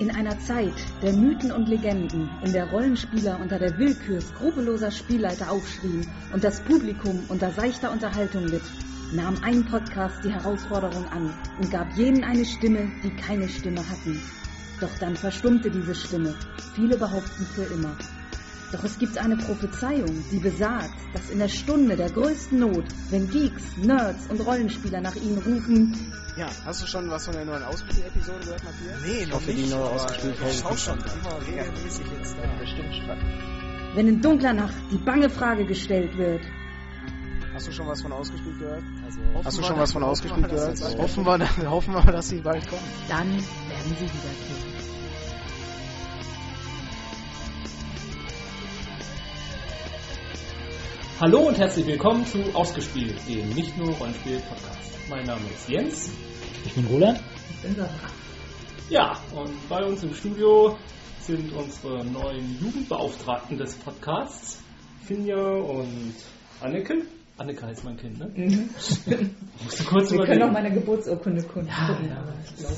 In einer Zeit der Mythen und Legenden, in der Rollenspieler unter der Willkür skrupelloser Spielleiter aufschrien und das Publikum unter seichter Unterhaltung litt, nahm ein Podcast die Herausforderung an und gab jenen eine Stimme, die keine Stimme hatten. Doch dann verstummte diese Stimme, viele behaupten für immer. Doch es gibt eine Prophezeiung, die besagt, dass in der Stunde der größten Not, wenn Geeks, Nerds und Rollenspieler nach ihnen rufen, Ja, hast du schon was von der neuen Ausspiel-Episode gehört, Matthias? Nee, Ich noch hoffe, die nicht, neue aber Ausgespielt-Folge Ich schau schon schon. immer regelmäßig jetzt da. Bestimmt statt. wenn in dunkler Nacht die bange Frage gestellt wird, Hast du schon was von ausgespielt gehört? Also, Hast du schon was von ausgespielt gehört? Hoffen wir, hoffen wir, dass sie bald kommen. dann werden sie wiederkehren. Hallo und herzlich willkommen zu Ausgespielt, dem nicht nur Rollenspiel-Podcast. Mein Name ist Jens. Ich bin Roland. Ja, und bei uns im Studio sind unsere neuen Jugendbeauftragten des Podcasts, Finja und Anneke. Anneke heißt mein Kind, ne? Musst du kurz Wir können auch meine Geburtsurkunde gucken. Ja, ja. ich glaube.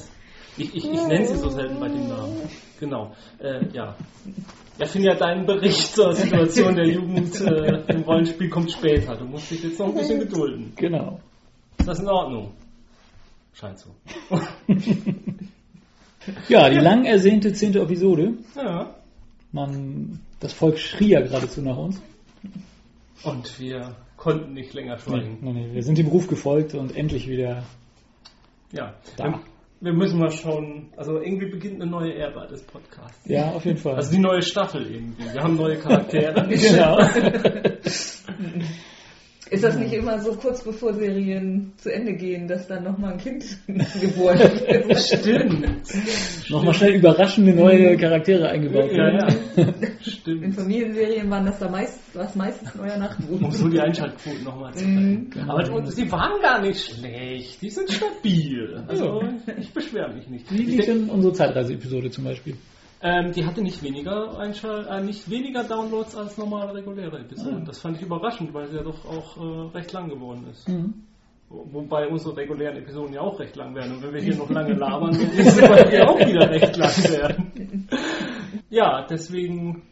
Ich, ich, ich nenne sie so selten bei dem Namen. Genau. Äh, ja. Ja, Finja, dein Bericht zur Situation der Jugend äh, im Rollenspiel kommt später. Du musst dich jetzt noch ein bisschen gedulden. Genau. Ist das in Ordnung? Scheint so. Ja, die lang ersehnte zehnte Episode. Ja. Man, das Volk schrie ja geradezu nach uns. Und wir konnten nicht länger Nee, schweigen. nee, nee, wir sind dem Ruf gefolgt und endlich wieder Ja. Da. Wir, müssen mal schauen. Also irgendwie beginnt eine neue Ära des Podcasts. Ja, auf jeden Fall. Also die neue Staffel irgendwie. Wir haben neue Charaktere. genau. Ist das nicht immer so kurz bevor Serien zu Ende gehen, dass dann nochmal ein Kind geboren wird? Stimmt. Nochmal schnell überraschende neue Charaktere eingebaut Ja, werden. ja. In Stimmt. Familienserien waren das da meist, was meistens neuer Nachwuchs. Um so die Einschaltquoten nochmal zu zeigen. Aber die, die waren gar nicht schlecht. Die sind stabil. Also ich beschwere mich nicht. Wie lief denn unsere Zeitreise-Episode zum Beispiel? Ähm, die hatte nicht weniger äh, nicht weniger Downloads als normale reguläre Episoden. Ah. Das fand ich überraschend, weil sie ja doch auch äh, recht lang geworden ist. Mhm. Wo- Wobei unsere regulären Episoden ja auch recht lang werden. Und wenn wir hier noch lange labern, wird es bei dir auch wieder recht lang werden. Ja, deswegen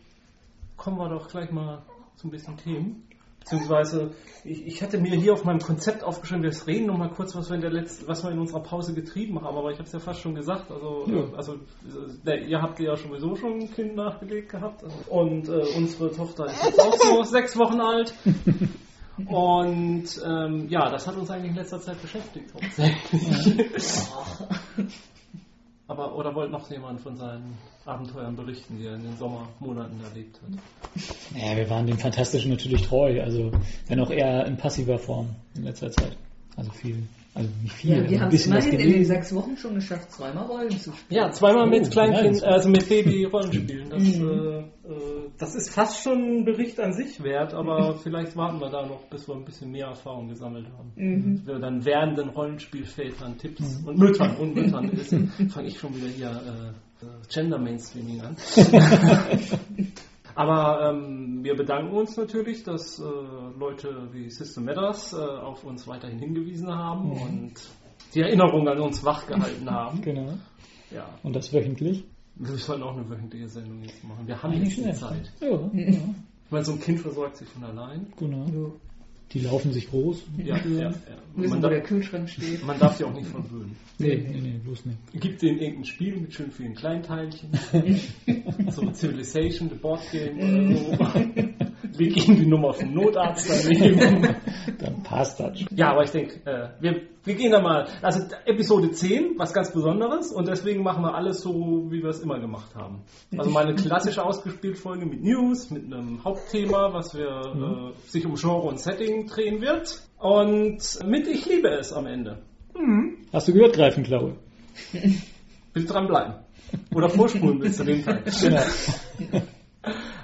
kommen wir doch gleich mal zu ein bisschen Themen. Beziehungsweise, ich, ich hatte mir hier auf meinem Konzept aufgeschrieben, wir reden noch mal kurz, was wir in der letzten, was wir in unserer Pause getrieben haben, aber ich habe es ja fast schon gesagt. Also, Ja. äh, also äh, ihr habt ja sowieso schon ein Kind nachgelegt gehabt. Und äh, unsere Tochter ist jetzt auch so sechs Wochen alt. Und ähm, ja, das hat uns eigentlich in letzter Zeit beschäftigt. hauptsächlich. Aber oder wollte noch jemand von seinen Abenteuern berichten, die er in den Sommermonaten erlebt hat? Ja, wir waren dem Fantastischen natürlich treu, also wenn auch eher in passiver Form in letzter Zeit. Also viel, also nicht viel, Ja, wir ein haben es immerhin in den sechs Wochen schon geschafft, zweimal Rollen zu spielen. Ja, zweimal mit Oh, Kleinkind, nice. also mit Baby-Rollenspielen. Das, Mhm. äh, äh, das ist fast schon ein Bericht an sich wert, aber vielleicht warten wir da noch, bis wir ein bisschen mehr Erfahrung gesammelt haben. Mhm. Wir dann werdenden Rollenspielvätern Tipps und Müttern und Müttern wissen, fange ich schon wieder hier äh, äh, Gender Mainstreaming an. Aber ähm, wir bedanken uns natürlich, dass äh, Leute wie System Matters äh, auf uns weiterhin hingewiesen haben und die Erinnerung an uns wachgehalten haben. Genau. Ja, Und das wöchentlich? wir sollten auch eine wöchentliche Sendung jetzt machen. Wir haben Eigentlich jetzt die schnell. Zeit. Ja, ja, Ich meine, so ein Kind versorgt sich von allein. genau. Die laufen sich groß. Ja, ja, ja. Wissen, Man, wo der darf, Kühlschrank steht. man darf sie auch nicht verwöhnen. Nee, nee, nee, bloß nicht. Gibt denen irgendein Spiel mit schön vielen Kleinteilchen. so Civilization, The Board Game oder so. Leg ihnen die Nummer vom Notarzt daneben. Dann passt das schon. Ja, aber ich denke, äh, wir, wir gehen da mal. Also Episode 10, was ganz Besonderes und deswegen machen wir alles so, wie wir es immer gemacht haben. Also mal eine klassische ausgespielt Folge mit News, mit einem Hauptthema, was wir äh, sich um Genre und Setting drehen wird. Und mit Ich liebe es am Ende. Hast du gehört, Greifenklaue? Bitte dranbleiben. Oder vorspulen bis zu dem Teil. Genau.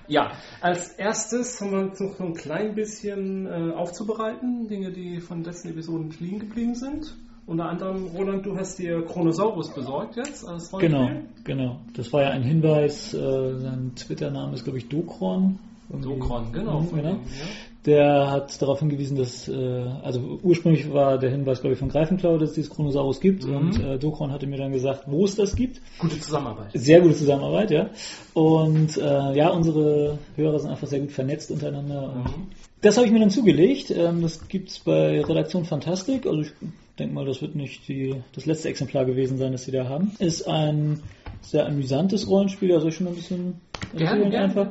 Ja, als erstes haben wir uns noch so ein klein bisschen äh, aufzubereiten, Dinge, die von letzten Episoden liegen geblieben sind. Unter anderem, Roland, du hast dir Chronosaurus besorgt jetzt als Rollenspiel. Genau, genau. Das war ja ein Hinweis, äh, sein Twitter-Name ist, glaube ich, Dokron. Dokron, genau. Mhm, genau. dem, ja. Der hat darauf hingewiesen, dass, äh, also ursprünglich war der Hinweis, glaube ich, von Greifenklau, dass es dieses Chronosaurus gibt Mhm. und äh, Dokron hatte mir dann gesagt, wo es das gibt. Gute Zusammenarbeit. Sehr gute Zusammenarbeit, ja. Und äh, ja, unsere Hörer sind einfach sehr gut vernetzt untereinander. Mhm. Das habe ich mir dann zugelegt. Ähm, das gibt's bei Redaktion Fantastik. Also ich denke mal, das wird nicht die, das letzte Exemplar gewesen sein, das sie da haben. Ist ein sehr amüsantes Rollenspiel, also ich schon ein bisschen Gerne, gerne. einfach.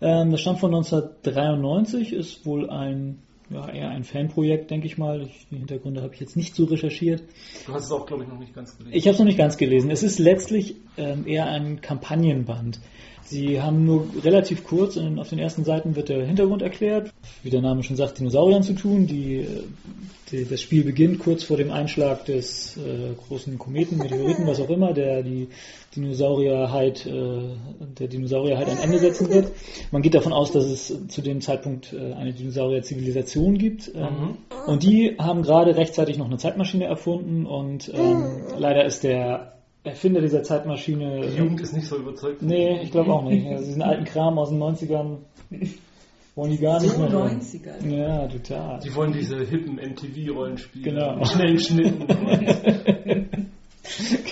Ähm, das stammt von 1993, ist wohl ein ja, eher ein Fanprojekt, denke ich mal. Ich, die Hintergründe habe ich jetzt nicht so recherchiert. Du hast es auch, glaube ich, noch nicht ganz gelesen. Ich habe es noch nicht ganz gelesen. Es ist letztlich ähm, eher ein Kampagnenband. Sie haben nur relativ kurz, in, auf den ersten Seiten wird der Hintergrund erklärt, wie der Name schon sagt, Dinosauriern zu tun. Die, äh, die, das Spiel beginnt kurz vor dem Einschlag des äh, großen Kometen, Meteoriten, was auch immer, der die Dinosaurierheit, äh, der Dinosaurierheit ein Ende setzen wird. Man geht davon aus, dass es zu dem Zeitpunkt äh, eine Dinosaurier-Zivilisation gibt. Ähm, Und die haben gerade rechtzeitig noch eine Zeitmaschine erfunden und ähm, leider ist der Erfinder dieser Zeitmaschine. Die Jugend ist nicht so überzeugt. Nee, ich glaube auch nicht. Also diesen alten Kram aus den 90ern wollen die gar nicht So mehr. hören. 90er. Ja, total. Die wollen diese hippen MTV-Rollenspiele. Genau. Mit schnellen Schnitten.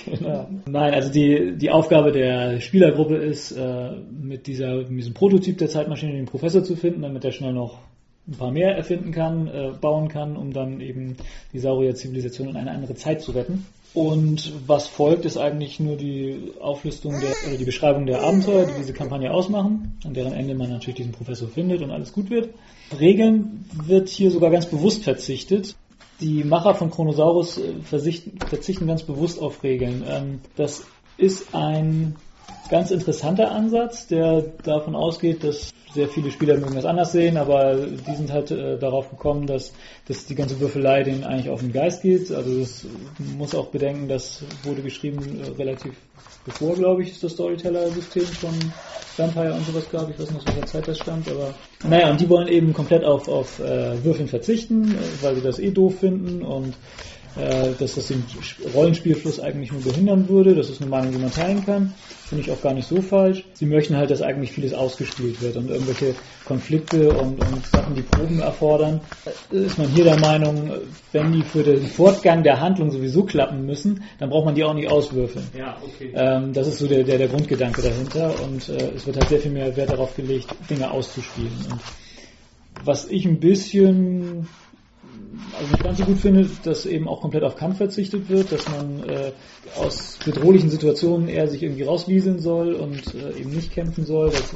genau. Nein, also die, die Aufgabe der Spielergruppe ist, äh, mit, dieser, mit diesem Prototyp der Zeitmaschine den Professor zu finden, damit er schnell noch ein paar mehr erfinden kann, äh, bauen kann, um dann eben die Saurier-Zivilisation in eine andere Zeit zu retten. Und was folgt, ist eigentlich nur die Auflistung der, oder die Beschreibung der Abenteuer, die diese Kampagne ausmachen, an deren Ende man natürlich diesen Professor findet und alles gut wird. Regeln wird hier sogar ganz bewusst verzichtet. Die Macher von Chronosaurus äh, verzichten ganz bewusst auf Regeln. Ähm, das ist ein ganz interessanter Ansatz, der davon ausgeht, dass sehr viele Spieler mögen das anders sehen, aber die sind halt äh, darauf gekommen, dass, dass die ganze Würfelei denen eigentlich auf den Geist geht. Also das muss auch bedenken, das wurde geschrieben äh, relativ bevor, glaube ich, es das Storyteller-System von Vampire und sowas gab. Ich weiß nicht, aus welcher Zeit das stammt, aber naja, und die wollen eben komplett auf, auf äh, Würfeln verzichten, äh, weil sie das eh doof finden und dass das den Rollenspielfluss eigentlich nur behindern würde. Das ist eine Meinung, die man teilen kann. Finde ich auch gar nicht so falsch. Sie möchten halt, dass eigentlich vieles ausgespielt wird und irgendwelche Konflikte und, und Sachen, die Proben erfordern. Äh, Ist man hier der Meinung, wenn die für den Fortgang der Handlung sowieso klappen müssen, dann braucht man die auch nicht auswürfeln. Ja, okay. Ähm, das ist so der, der, der Grundgedanke dahinter und äh, es wird halt sehr viel mehr Wert darauf gelegt, Dinge auszuspielen. Und was ich ein bisschen also nicht ganz so gut finde, dass eben auch komplett auf Kampf verzichtet wird, dass man äh, aus bedrohlichen Situationen eher sich irgendwie rauswieseln soll und äh, eben nicht kämpfen soll. Das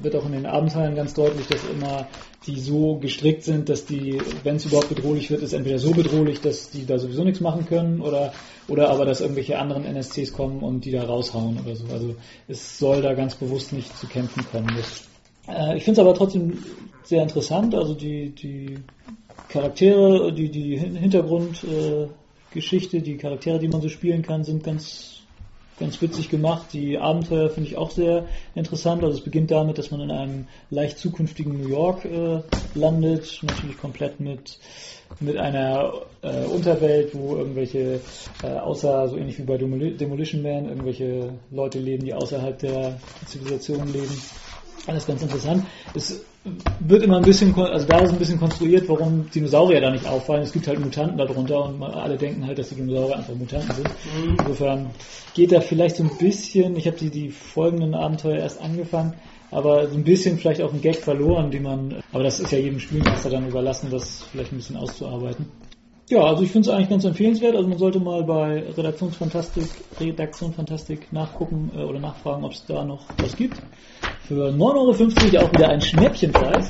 wird auch in den Abenteuern ganz deutlich, dass immer die so gestrickt sind, dass die, wenn es überhaupt bedrohlich wird, ist entweder so bedrohlich, dass die da sowieso nichts machen können oder oder aber dass irgendwelche anderen NSCs kommen und die da raushauen oder so. Also es soll da ganz bewusst nicht zu kämpfen kommen. Das, äh, ich finde es aber trotzdem sehr interessant, also die, die Charaktere, die, die Hintergrundgeschichte, äh, die Charaktere, die man so spielen kann, sind ganz, ganz witzig gemacht. Die Abenteuer finde ich auch sehr interessant. Also es beginnt damit, dass man in einem leicht zukünftigen New York äh, landet, natürlich komplett mit mit einer äh, Unterwelt, wo irgendwelche, äh, außer so ähnlich wie bei Demoli Demolition Man, irgendwelche Leute leben, die außerhalb der Zivilisation leben. Alles ganz interessant. Es wird immer ein bisschen, also da ist ein bisschen konstruiert, warum Dinosaurier da nicht auffallen. Es gibt halt Mutanten darunter und alle denken halt, dass die Dinosaurier einfach Mutanten sind. Insofern geht da vielleicht so ein bisschen, ich habe die, die folgenden Abenteuer erst angefangen, aber so ein bisschen vielleicht auch ein Gag verloren, die man, aber das ist ja jedem Spielmeister dann überlassen, das vielleicht ein bisschen auszuarbeiten. Ja, also ich finde es eigentlich ganz empfehlenswert. Also man sollte mal bei Redaktionsfantastik, Redaktion Fantastik nachgucken äh, oder nachfragen, ob es da noch was gibt. Für 9,50 Euro auch wieder ein Schnäppchenpreis.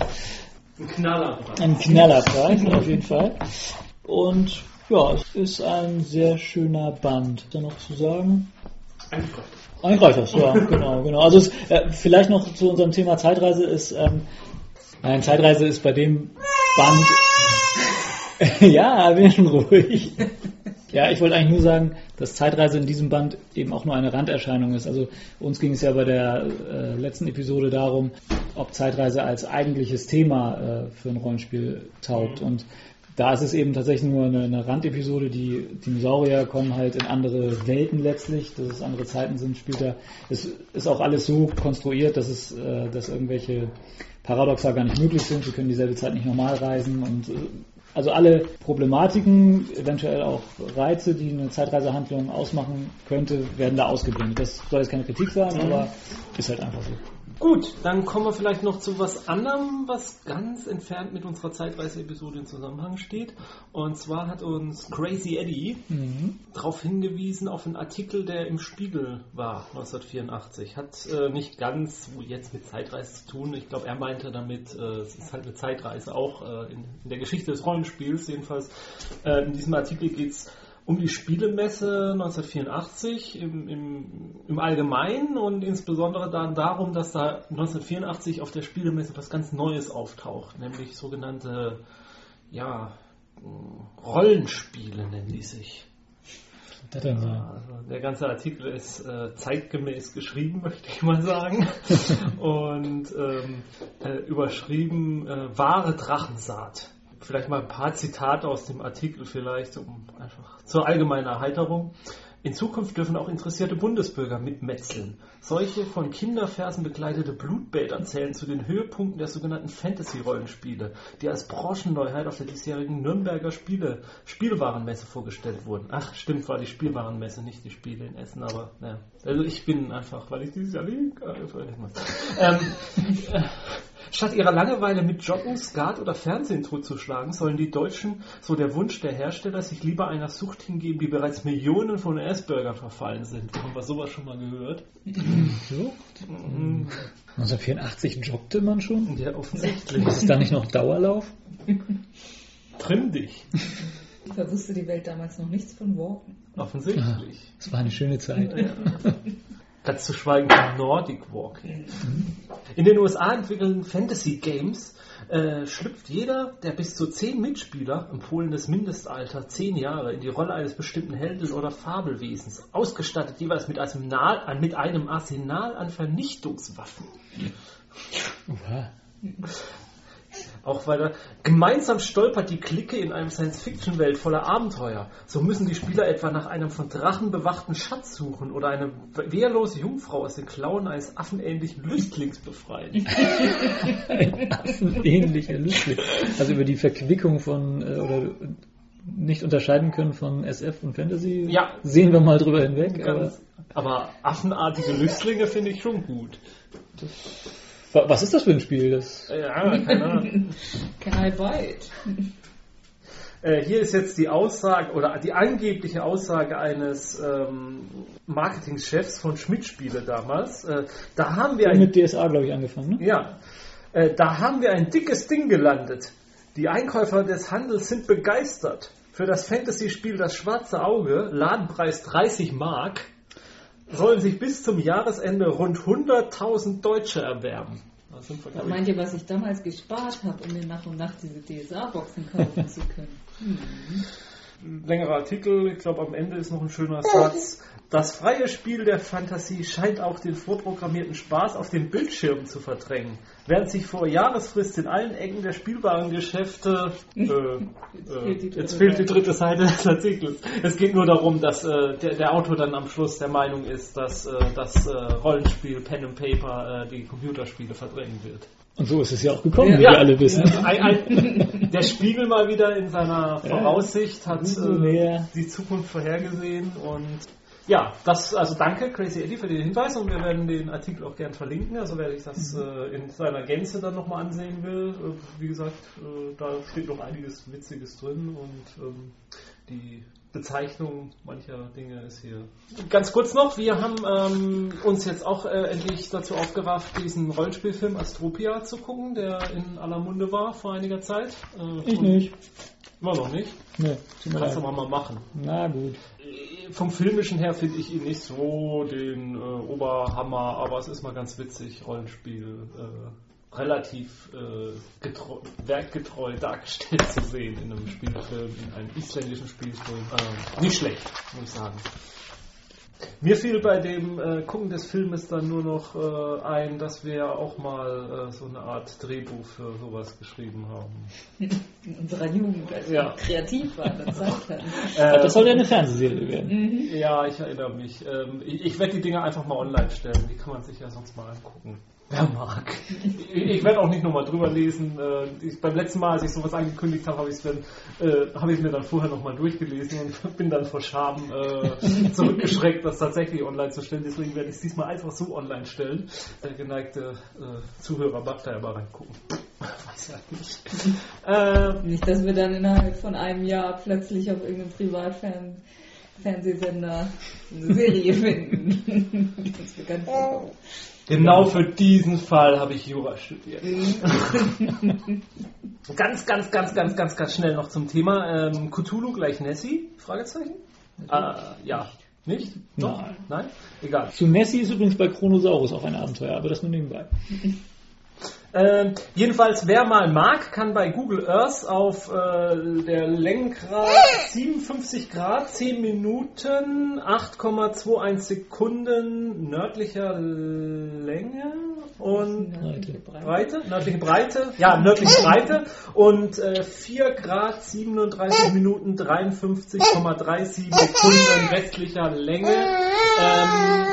Ein Knallerbrand. Ein Knallerpreis auf jeden Fall. Und ja, es ist ein sehr schöner Band. Da noch zu sagen? Eigentlich reicht Eigentlich reicht das, ja, genau, genau. Also es, äh, vielleicht noch zu unserem Thema Zeitreise ist, ähm, nein, Zeitreise ist bei dem Band, ja, bin schon ruhig. Ja, ich wollte eigentlich nur sagen, dass Zeitreise in diesem Band eben auch nur eine Randerscheinung ist. Also uns ging es ja bei der äh, letzten Episode darum, ob Zeitreise als eigentliches Thema äh, für ein Rollenspiel taugt. Und da ist es eben tatsächlich nur eine, eine Randepisode. Die Dinosaurier kommen halt in andere Welten letztlich, dass es andere Zeiten sind, spielt da. Es ist auch alles so konstruiert, dass es, äh, dass irgendwelche Paradoxa gar nicht möglich sind, sie können dieselbe Zeit nicht normal reisen und äh, also alle Problematiken, eventuell auch Reize, die eine Zeitreisehandlung ausmachen könnte, werden da ausgeblendet. Das soll jetzt keine Kritik sein, aber ist halt einfach so. Gut, dann kommen wir vielleicht noch zu was anderem, was ganz entfernt mit unserer Zeitreise-Episode in Zusammenhang steht. Und zwar hat uns Crazy Eddie Mhm. darauf hingewiesen auf einen Artikel, der im Spiegel war, 1984. Hat äh, nicht ganz jetzt mit Zeitreise zu tun. Ich glaube, er meinte damit, äh, es ist halt eine Zeitreise auch äh, in, in der Geschichte des Rollenspiels. Jedenfalls äh, in diesem Artikel geht es um die Spielemesse 1984 im, im, im Allgemeinen und insbesondere dann darum, dass da 1984 auf der Spielemesse was ganz Neues auftaucht, nämlich sogenannte ja, Rollenspiele nennen die sich. Das sein? Also der ganze Artikel ist äh, zeitgemäß geschrieben, möchte ich mal sagen. Und ähm, äh, überschrieben äh, wahre Drachensaat. Vielleicht mal ein paar Zitate aus dem Artikel vielleicht, um einfach zur allgemeinen Erheiterung. In Zukunft dürfen auch interessierte Bundesbürger mitmetzeln. Solche von Kinderfersen begleitete Blutbäder zählen zu den Höhepunkten der sogenannten Fantasy-Rollenspiele, die als Branchenneuheit auf der diesjährigen Nürnberger Spiele, Spielwarenmesse vorgestellt wurden. Ach, stimmt, war die Spielwarenmesse, nicht die Spiele in Essen, aber naja. Also ich bin einfach, weil ich dieses Jahr link, ähm, äh, Statt ihrer Langeweile mit Joggen, Skat oder Fernsehen totzuschlagen, sollen die Deutschen, so der Wunsch der Hersteller, sich lieber einer Sucht hingeben, die bereits Millionen von US-Bürgern verfallen sind. Haben wir sowas schon mal gehört? So? 1984 joggte man schon? Ja, offensichtlich. Ist es da nicht noch Dauerlauf? Trimm dich. Da wusste die Welt damals noch nichts von Walken. Offensichtlich. Es war eine schöne Zeit. Ganz zu schweigen von Nordic Walking. In den USA entwickelten Fantasy Games äh, schlüpft jeder der bis zu zehn Mitspieler, empfohlenes Mindestalter zehn Jahre, in die Rolle eines bestimmten Helden oder Fabelwesens, ausgestattet jeweils mit, Arsenal, äh, mit einem Arsenal an Vernichtungswaffen. Uha. Auch weiter. Gemeinsam stolpert die Clique in einem Science-Fiction-Welt voller Abenteuer. So müssen die Spieler etwa nach einem von Drachen bewachten Schatz suchen oder eine wehrlose Jungfrau aus den Klauen eines affenähnlichen Lüstlings befreien. Ein affenähnlicher Lüstling. Also über die Verquickung von äh, oder nicht unterscheiden können von SF und Fantasy Ja. sehen wir mal drüber hinweg. Aber Ganz, aber affenartige Lüstlinge finde ich schon gut. wa- was ist das für ein Spiel? Das Ja, keine Ahnung. Can I buy it? Äh, hier ist jetzt die Aussage oder die angebliche Aussage eines ähm, Marketingchefs von Schmidt-Spiele damals. Äh, da haben wir ein mit DSA, glaube ich, angefangen. Ne? Ja, äh, da haben wir ein dickes Ding gelandet. Die Einkäufer des Handels sind begeistert. Für das Fantasy-Spiel Das Schwarze Auge, Ladenpreis 30 Mark, sollen sich bis zum Jahresende rund 100.000 Deutsche erwerben. Da Meint ihr, was ich damals gespart habe, um mir nach und nach diese DSA-Boxen kaufen zu können? ein längerer Artikel, ich glaube am Ende ist noch ein schöner Satz. Das freie Spiel der Fantasie scheint auch den vorprogrammierten Spaß auf den Bildschirmen zu verdrängen. Während sich vor Jahresfrist in allen Ecken der Spielwarengeschäfte äh, fehlt die äh, dritte jetzt fehlt die Seite. dritte Seite des Artikels. Es geht nur darum, dass äh, der, der Autor dann am Schluss der Meinung ist, dass äh, das äh, Rollenspiel Pen and Paper äh, die Computerspiele verdrängen wird. Und so ist es ja auch gekommen, wie Ja. wir alle wissen. Ein, ein, der Spiegel mal wieder in seiner Voraussicht hat äh, die Zukunft vorhergesehen und ja, das, also danke Crazy Eddie für den Hinweis und wir werden den Artikel auch gern verlinken, also wer sich das äh, in seiner Gänze dann nochmal ansehen will, äh, wie gesagt, äh, da steht noch einiges Witziges drin und ähm, die Bezeichnung mancher Dinge ist hier. Ganz kurz noch, wir haben ähm, uns jetzt auch äh, endlich dazu aufgerafft, diesen Rollenspielfilm Astropia zu gucken, der in aller Munde war vor einiger Zeit. Äh, Ich nicht. Immer noch nicht. Nee, tut mir Kannst du mal machen. Na gut. Vom filmischen her finde ich ihn nicht so den äh, Oberhammer, aber es ist mal ganz witzig, Rollenspiel äh, relativ äh, getreu, werkgetreu dargestellt zu sehen in einem Spielfilm, in einem isländischen Spielfilm. Äh, nicht schlecht, muss ich sagen. Mir fiel bei dem äh, Gucken des Filmes dann nur noch äh, ein, dass wir auch mal äh, so eine Art Drehbuch für sowas geschrieben haben. In unserer Jugend, als Ja. wir kreativ waren hatten. Äh, das soll ja eine Fernsehserie werden. Mhm. Ja, ich erinnere mich. Ähm, ich ich werde die Dinge einfach mal online stellen. Die kann man sich ja sonst mal angucken. Wer mag. Ich, ich werde auch nicht nochmal drüber lesen. Äh, ich, beim letzten Mal, als ich sowas angekündigt habe, habe ich es dann, äh, habe ich mir dann vorher nochmal durchgelesen und bin dann vor Scham äh, zurückgeschreckt, das tatsächlich online zu stellen. Deswegen werde ich es diesmal einfach so online stellen. Der geneigte äh, Zuhörer mag da ja mal reingucken. Weiß ja nicht. Äh, Nicht, dass wir dann innerhalb von einem Jahr plötzlich auf irgendeinem Privatfernsehsender eine Serie finden, uns bekannt. Genau für diesen Fall habe ich Jura studiert. ganz, ganz, ganz, ganz, ganz, ganz schnell noch zum Thema. Ähm, Cthulhu gleich Nessie? Fragezeichen? Äh, ja. Nicht? Doch? Nein. Nein? Egal. Zu Nessie ist übrigens bei Chronosaurus auch ein Abenteuer, aber das nur nebenbei. Ähm, jedenfalls, wer mal mag, kann bei Google Earth auf äh, der Längengrad 57 Grad, 10 Minuten, 8,21 Sekunden nördlicher Länge und Breite. Breite, nördliche Breite, ja, nördliche Breite und äh, 4 Grad 37 Minuten 53,37 Sekunden westlicher Länge. Ähm,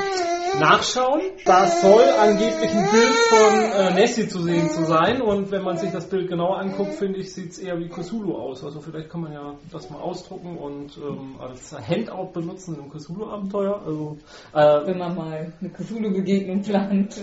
nachschauen. Da soll angeblich ein Bild von äh, Nessie zu sehen zu sein und wenn man sich das Bild genauer anguckt, finde ich, sieht es eher wie Cthulhu aus. Also vielleicht kann man ja das mal ausdrucken und ähm, als Handout benutzen im Cthulhu-Abenteuer. Also, äh, Wenn man mal eine Cthulhu-Begegnung plant.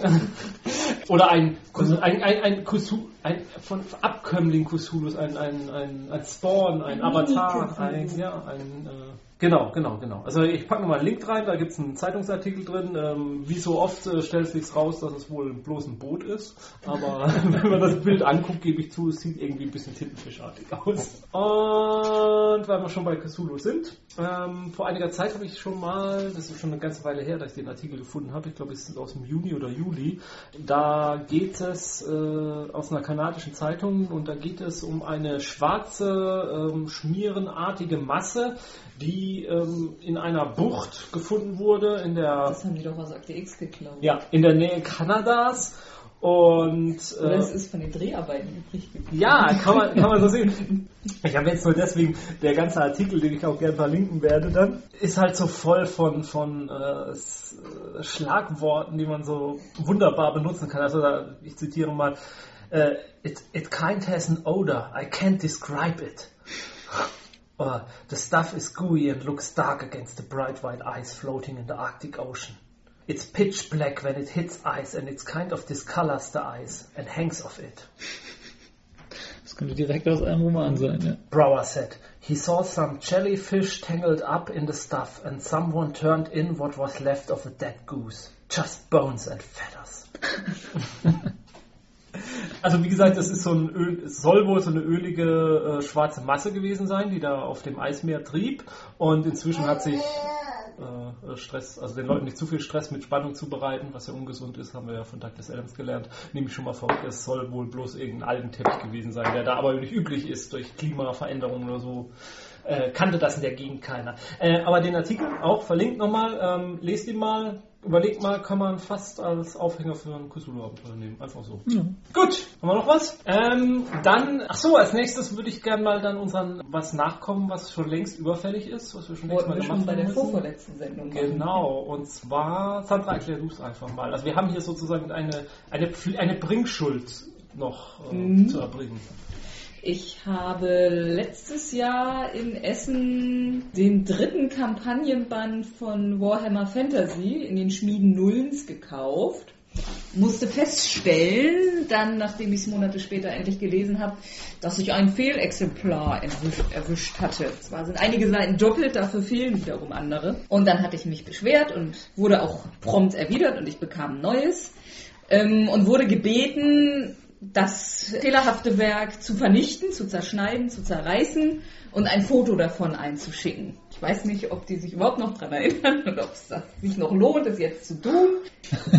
Oder ein, ein, ein, ein, Cthulhu, ein von Abkömmling Cthulhus, ein, ein, ein, ein Spawn, ein Avatar, ein, ja, ein, äh, genau, genau, genau. Also ich packe nochmal einen Link rein, da gibt es einen Zeitungsartikel drin. Ähm, wie so oft äh, stellt sich raus, dass es wohl bloß ein Boot ist. Aber wenn man das Bild anguckt, gebe ich zu, es sieht irgendwie ein bisschen tintenfischartig aus. Und weil wir schon bei Cthulhu sind, ähm, vor einiger Zeit habe ich schon mal, das ist schon eine ganze Weile her, dass ich den Artikel gefunden habe, ich glaube, es ist aus dem Juni oder Juli, da geht es äh, aus einer kanadischen Zeitung und da geht es um eine schwarze, ähm, schmierenartige Masse, die ähm, in einer Bucht gefunden wurde, in der, Das haben die doch aus Akte X geklaut. ja, in der Nähe Kanadas. Und Oder äh, es ist von den Dreharbeiten übrig geblieben. ja, kann man, kann man so sehen. Ich habe jetzt nur deswegen, der ganze Artikel, den ich auch gerne verlinken werde, dann ist halt so voll von, von äh, äh, Schlagworten, die man so wunderbar benutzen kann. Also da, ich zitiere mal, äh, it, it kind has an odor, I can't describe it. The stuff is gooey and looks dark against the bright white ice floating in the Arctic Ocean. It's pitch black when it hits ice and it kind of discolors the ice and hangs off it. Das könnte direkt aus einem Roman sein, ja. Brower said, he saw some jellyfish tangled up in the stuff and someone turned in what was left of a dead goose. Just bones and feathers. Also wie gesagt, das ist so ein Öl, es soll wohl so eine ölige äh, schwarze Masse gewesen sein, die da auf dem Eismeer trieb und inzwischen hat sich äh, Stress, also den Leuten nicht zu viel Stress mit Spannung zu bereiten, was ja ungesund ist, haben wir ja von Douglas Adams gelernt, nehme ich schon mal vorweg, es soll wohl bloß irgendein Algenteppich gewesen sein, der da aber nicht üblich ist durch Klimaveränderungen oder so. Äh, kannte das in der Gegend keiner. Äh, aber den Artikel auch verlinkt nochmal, ähm, lest ihn mal, überlegt mal, kann man fast als Aufhänger für ein Cthulhu-Abenteuer nehmen. Einfach so. Gut, haben wir noch was? Ähm, dann, ach so, als nächstes würde ich gerne mal dann unseren was nachkommen, was schon längst überfällig ist, was wir schon längst mal gemacht schon bei der haben. vorvorletzten Sendung. Genau, und zwar, Sandra, erklär du es einfach mal. Also wir haben hier sozusagen eine, eine, eine Bringschuld noch äh, Mhm. zu erbringen. Ich habe letztes Jahr in Essen den dritten Kampagnenband von Warhammer Fantasy in den Schmieden Nullens gekauft. Musste feststellen, dann, nachdem ich es Monate später endlich gelesen habe, dass ich ein Fehlexemplar erwischt, erwischt hatte. Zwar sind einige Seiten doppelt, dafür fehlen wiederum andere. Und dann hatte ich mich beschwert und wurde auch prompt erwidert und ich bekam ein neues. Ähm, und wurde gebeten, das fehlerhafte Werk zu vernichten, zu zerschneiden, zu zerreißen und ein Foto davon einzuschicken. Ich weiß nicht, ob die sich überhaupt noch daran erinnern und ob es sich noch lohnt, es jetzt zu tun.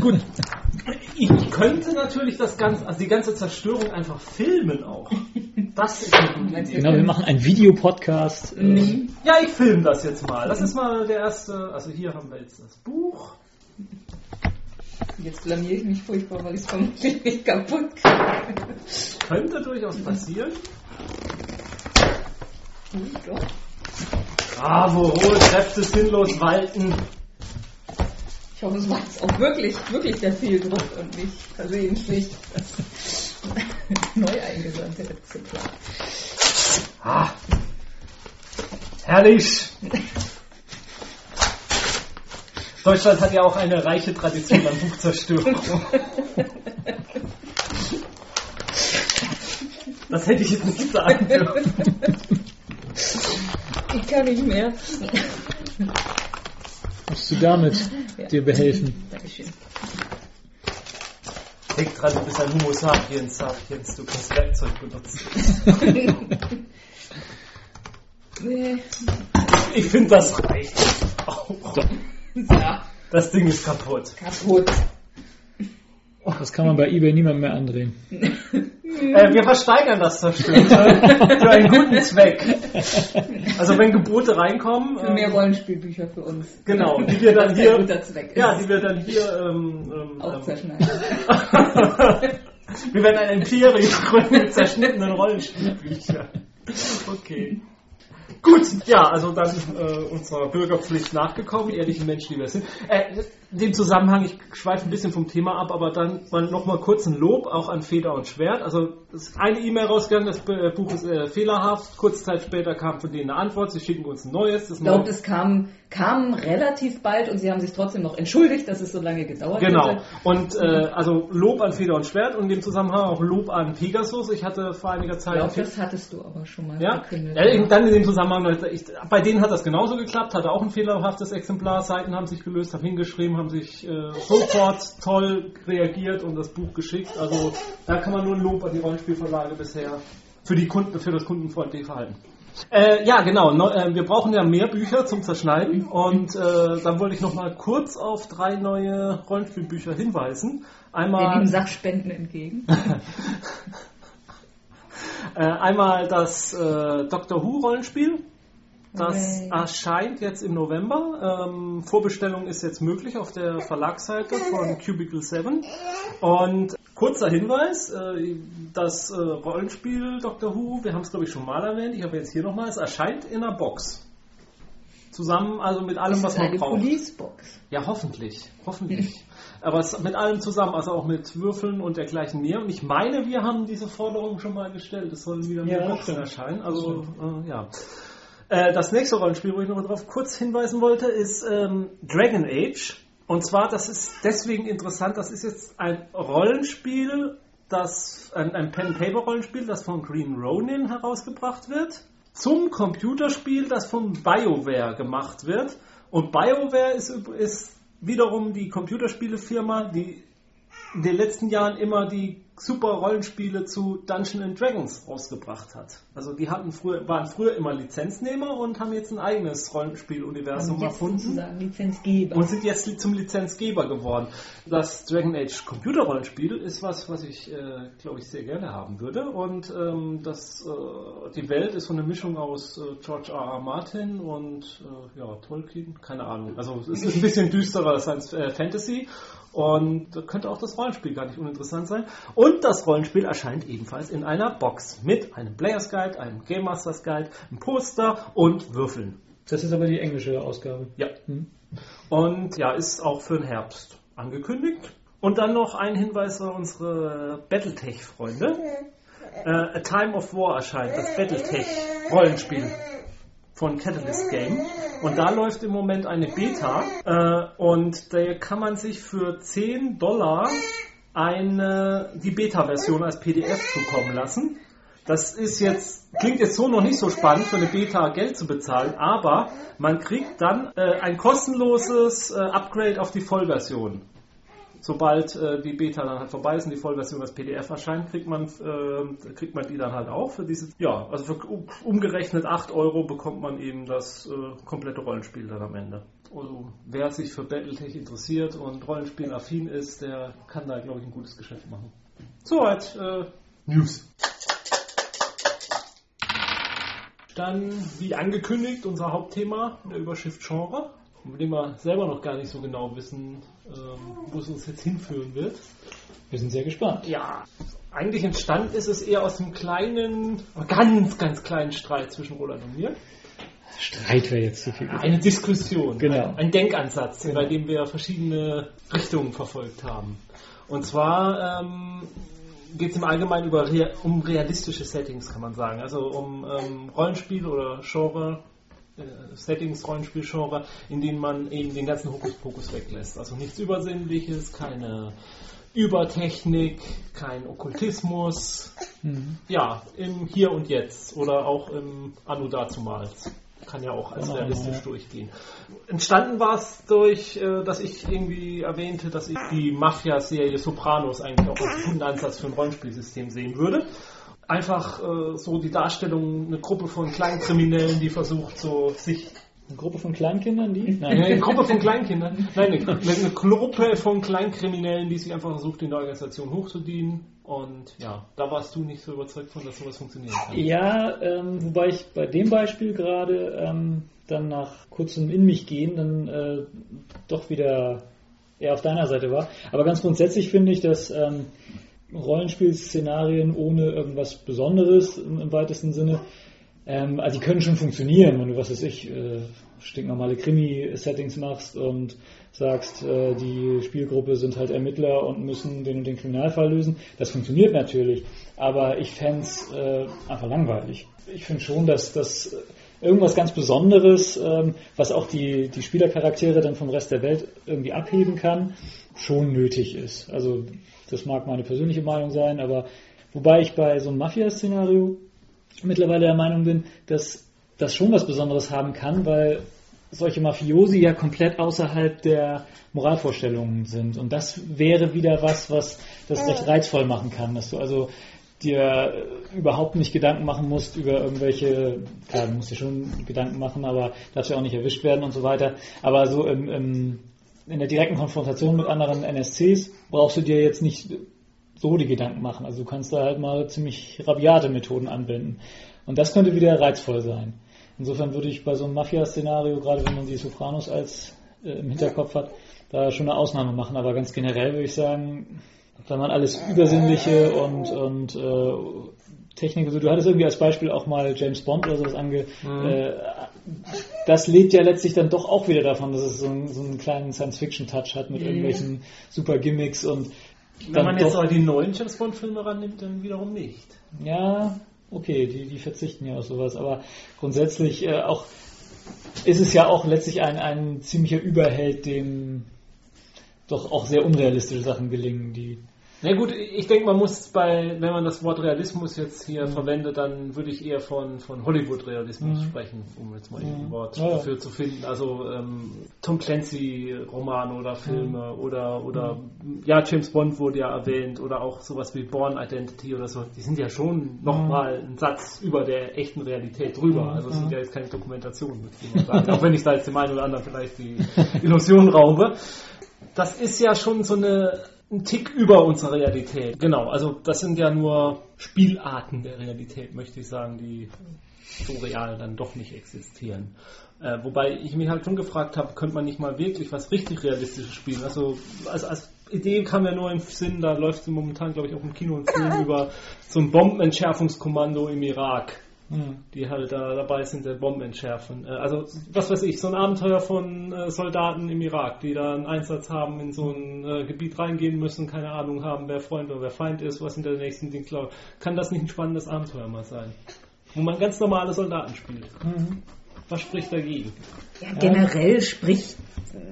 Gut, ich könnte natürlich das ganze, also die ganze Zerstörung einfach filmen auch. Das ist eine gute Idee. Genau, wir machen einen Videopodcast. äh, Mhm. Ja, ich filme das jetzt mal. Das ist mal der erste. Also hier haben wir jetzt das Buch. Jetzt blamier ich mich furchtbar, weil ich es vermutlich nicht kaputt kriege. Könnte durchaus passieren. Ui, doch. Wo hohe Kräfte sinnlos walten. Ich hoffe, es war jetzt auch wirklich, wirklich der Fehldruck und nicht versehentlich das neu eingesandte Exemplar. Ah, herrlich. Deutschland hat ja auch eine reiche Tradition an Buchzerstörung. Das hätte ich jetzt nicht sagen dürfen. Ich kann nicht mehr. Musst du damit Ja. dir behelfen? Dankeschön. Denk dran, du bist ein Homo sapiens sapiens, du kannst Werkzeug benutzen. Nee. Ich finde, das reicht. Auch. Ja, Das Ding ist kaputt. kaputt. Das kann man bei eBay niemand mehr andrehen. Äh, wir versteigern das Zerstörte für einen guten Zweck. Also wenn Gebote reinkommen, Für mehr ähm, Rollenspielbücher für uns. genau, die wir dann hier, ein guter Zweck ist. ja, die wir dann hier, ähm, ähm, auch ähm, zerschneiden. wir werden ein Imperium gründen mit zerschnittenen Rollenspielbüchern. Okay. Gut, ja, also dann äh, unserer Bürgerpflicht nachgekommen, ehrliche Menschen, die wir sind. Äh, in dem Zusammenhang, ich schweife ein bisschen vom Thema ab, aber dann mal noch mal kurz ein Lob auch an Feder und Schwert. Also ist eine E-Mail rausgegangen, das äh, Buch ist äh, fehlerhaft. Kurze Zeit später kam von denen eine Antwort, sie schicken uns ein neues. Das Ich glaube, es kam, kam relativ bald und sie haben sich trotzdem noch entschuldigt, dass es so lange gedauert Genau. hätte. Und äh, also Lob an Feder und Schwert und in dem Zusammenhang auch Lob an Pegasus. Ich hatte vor einiger Ich Zeit glaube, das hattest du aber schon mal Ja, verkündet. ja dann in dem Zusammenhang, ich, bei denen hat das genauso geklappt, hatte auch ein fehlerhaftes Exemplar, Seiten haben sich gelöst, haben hingeschrieben, haben sich äh, sofort toll reagiert und das Buch geschickt. Also da kann man nur ein Lob an die Rollenspielverlage bisher für die Kunden, für das kundenfreundliche Verhalten. Äh, ja, genau. No, äh, wir brauchen ja mehr Bücher zum Zerschneiden und äh, dann wollte ich noch mal kurz auf drei neue Rollenspielbücher hinweisen. Wir Einmal nehmen Sachspenden entgegen. Äh, einmal das äh, Doctor Who Rollenspiel. Das Yay. erscheint jetzt im November. Ähm, Vorbestellung ist jetzt möglich auf der Verlagsseite von Cubicle 7. Und kurzer Hinweis, äh, das äh, Rollenspiel Doctor Who, wir haben es glaube ich schon mal erwähnt, ich habe jetzt hier nochmal, es erscheint in einer Box. Zusammen, also mit allem, Das was ist man eine braucht. Policebox. Ja, hoffentlich. Hoffentlich. Aber es mit allem zusammen, also auch mit Würfeln und dergleichen mehr. Und ich meine, wir haben diese Forderung schon mal gestellt. Es sollen wieder mehr Ja, Boxen erscheinen. Also, äh, ja. Äh, das nächste Rollenspiel, wo ich noch mal drauf kurz hinweisen wollte, ist ähm, Dragon Age. Und zwar, das ist deswegen interessant, das ist jetzt ein Rollenspiel, das, ein, ein Pen-Paper-Rollenspiel, das von Green Ronin herausgebracht wird, zum Computerspiel, das von BioWare gemacht wird. Und BioWare ist, ist wiederum die Computerspielefirma, die in den letzten Jahren immer die super Rollenspiele zu Dungeons and Dragons rausgebracht hat. Also die hatten früher, waren früher immer Lizenznehmer und haben jetzt ein eigenes Rollenspieluniversum Also erfunden Lizenzgeber. und sind jetzt zum Lizenzgeber geworden. Das Dragon Age Computerrollenspiel ist was, was ich, äh, glaube ich, sehr gerne haben würde. Und ähm, das, äh, die Welt ist so eine Mischung aus äh, George R. R. Martin und äh, ja, Tolkien, keine Ahnung. Also es ist ein bisschen düsterer Science äh, Fantasy. Und da könnte auch das Rollenspiel gar nicht uninteressant sein. Und das Rollenspiel erscheint ebenfalls in einer Box mit einem Players Guide, einem Game Masters Guide, einem Poster und Würfeln. Das ist aber die englische Ausgabe. Ja. Hm. Und ja, ist auch für den Herbst angekündigt. Und dann noch ein Hinweis an unsere Battletech-Freunde. Äh, A Time of War erscheint, das Battletech-Rollenspiel von Catalyst Game. Und da läuft im Moment eine Beta. Äh, und da kann man sich für 10 Dollar eine, die Beta-Version als PDF zukommen lassen. Das ist jetzt, klingt jetzt so noch nicht so spannend, für eine Beta Geld zu bezahlen, aber man kriegt dann äh, ein kostenloses äh, Upgrade auf die Vollversion. Sobald äh, die Beta dann halt vorbei ist und die Vollversion als PDF erscheint, kriegt man, äh, kriegt man die dann halt auch für dieses, ja, also für um- umgerechnet 8 Euro bekommt man eben das äh, komplette Rollenspiel dann am Ende. Also wer sich für Battletech interessiert und Rollenspiel-affin ist, der kann da, glaube ich, ein gutes Geschäft machen. Soweit, äh, News. Dann, wie angekündigt, unser Hauptthema, der Überschrift Genre, von dem wir selber noch gar nicht so genau wissen, ähm, wo es uns jetzt hinführen wird. Wir sind sehr gespannt. Ja, eigentlich entstanden ist es eher aus einem kleinen, ganz, ganz kleinen Streit zwischen Roland und mir. Streit wäre jetzt zu viel. gesagt. Eine Diskussion, Genau. ein, ein Denkansatz, Genau. bei dem wir verschiedene Richtungen verfolgt haben. Und zwar ähm, geht es im Allgemeinen über um realistische Settings, kann man sagen. Also um ähm, Rollenspiel oder Genre, Settings, Rollenspiel-Genre, in denen man eben den ganzen Hokuspokus weglässt. Also nichts Übersinnliches, keine Übertechnik, kein Okkultismus. Mhm. Ja, im Hier und Jetzt oder auch im Anno dazumals. Kann ja auch als Genau, realistisch durchgehen. Entstanden war es durch, äh, dass ich irgendwie erwähnte, dass ich die Mafia-Serie Sopranos eigentlich auch als guten Ansatz für ein Rollenspielsystem sehen würde. Einfach äh, so die Darstellung, eine Gruppe von Kleinkriminellen, die versucht, so sich Eine Gruppe von Kleinkindern, die? eine, eine Gruppe von Kleinkindern. Nein, eine, eine Gruppe von Kleinkriminellen, die sich einfach versucht, in der Organisation hochzudienen. Und ja, da warst du nicht so überzeugt von, dass sowas funktionieren kann. Ja, ähm, wobei ich bei dem Beispiel gerade ähm, dann nach kurzem in mich gehen dann äh, doch wieder eher auf deiner Seite war. Aber ganz grundsätzlich finde ich, dass ähm, Rollenspielszenarien ohne irgendwas Besonderes im, im weitesten Sinne, ähm, also die können schon funktionieren, wenn du, was weiß ich, äh, stinknormale Krimi-Settings machst und sagst, äh, die Spielgruppe sind halt Ermittler und müssen den und den Kriminalfall lösen. Das funktioniert natürlich, aber ich fände äh, einfach langweilig. Ich finde schon, dass das irgendwas ganz Besonderes, ähm, was auch die, die Spielercharaktere dann vom Rest der Welt irgendwie abheben kann, schon nötig ist. Also das mag meine persönliche Meinung sein, aber wobei ich bei so einem Mafia-Szenario mittlerweile der Meinung bin, dass das schon was Besonderes haben kann, weil solche Mafiosi ja komplett außerhalb der Moralvorstellungen sind. Und das wäre wieder was, was das recht reizvoll machen kann, dass du also dir überhaupt nicht Gedanken machen musst über irgendwelche, klar, du musst dir schon Gedanken machen, aber darfst ja auch nicht erwischt werden und so weiter. Aber so im, im, in der direkten Konfrontation mit anderen NSCs brauchst du dir jetzt nicht so die Gedanken machen. Also du kannst da halt mal ziemlich rabiate Methoden anwenden. Und das könnte wieder reizvoll sein. Insofern würde ich bei so einem Mafia-Szenario, gerade wenn man die Sopranos als äh, im Hinterkopf hat, da schon eine Ausnahme machen. Aber ganz generell würde ich sagen, wenn man alles Übersinnliche und, und äh, Technik, also du hattest irgendwie als Beispiel auch mal James Bond oder sowas ange... Äh, das lebt ja letztlich dann doch auch wieder davon, dass es so einen, so einen kleinen Science-Fiction-Touch hat mit irgendwelchen super Gimmicks und Wenn dann man jetzt doch- aber die neuen James Bond-Filme rannimmt, dann wiederum nicht. Ja, okay, die, die verzichten ja auf sowas, aber grundsätzlich äh, auch ist es ja auch letztlich ein, ein ziemlicher Überheld, dem doch auch sehr unrealistische Sachen gelingen, die Na gut, ich denke, man muss bei, wenn man das Wort Realismus jetzt hier verwendet, dann würde ich eher von, von Hollywood-Realismus Mhm. sprechen, um jetzt mal Mhm. ein Wort Ja, ja. dafür zu finden. Also ähm, Tom Clancy-Romane oder Filme oder oder ja, James Bond wurde ja erwähnt oder auch sowas wie Born Identity oder so. Die sind ja schon nochmal ein Satz über der echten Realität drüber. Mhm. Also es sind ja jetzt keine Dokumentationen, ich mal sagen. auch wenn ich da jetzt dem einen oder anderen vielleicht die Illusion raube das ist ja schon so eine ein Tick über unsere Realität. Genau, also das sind ja nur Spielarten der Realität, möchte ich sagen, die so real dann doch nicht existieren. Äh, wobei ich mich halt schon gefragt habe, könnte man nicht mal wirklich was richtig Realistisches spielen? Also als, als Idee kam ja nur im Sinn, da läuft momentan, glaube ich, auch im Kino ein Film über so ein Bombenentschärfungskommando im Irak die halt da dabei sind, der Bomben entschärfen. Äh, Also, was weiß ich, so ein Abenteuer von äh, Soldaten im Irak, die da einen Einsatz haben, in so ein äh, Gebiet reingehen müssen, keine Ahnung haben, wer Freund oder wer Feind ist, was hinter der nächsten Ding klaut. Kann das nicht ein spannendes Abenteuer mal sein? Wo man ganz normale Soldaten spielt. Was spricht dagegen? Ja, generell spricht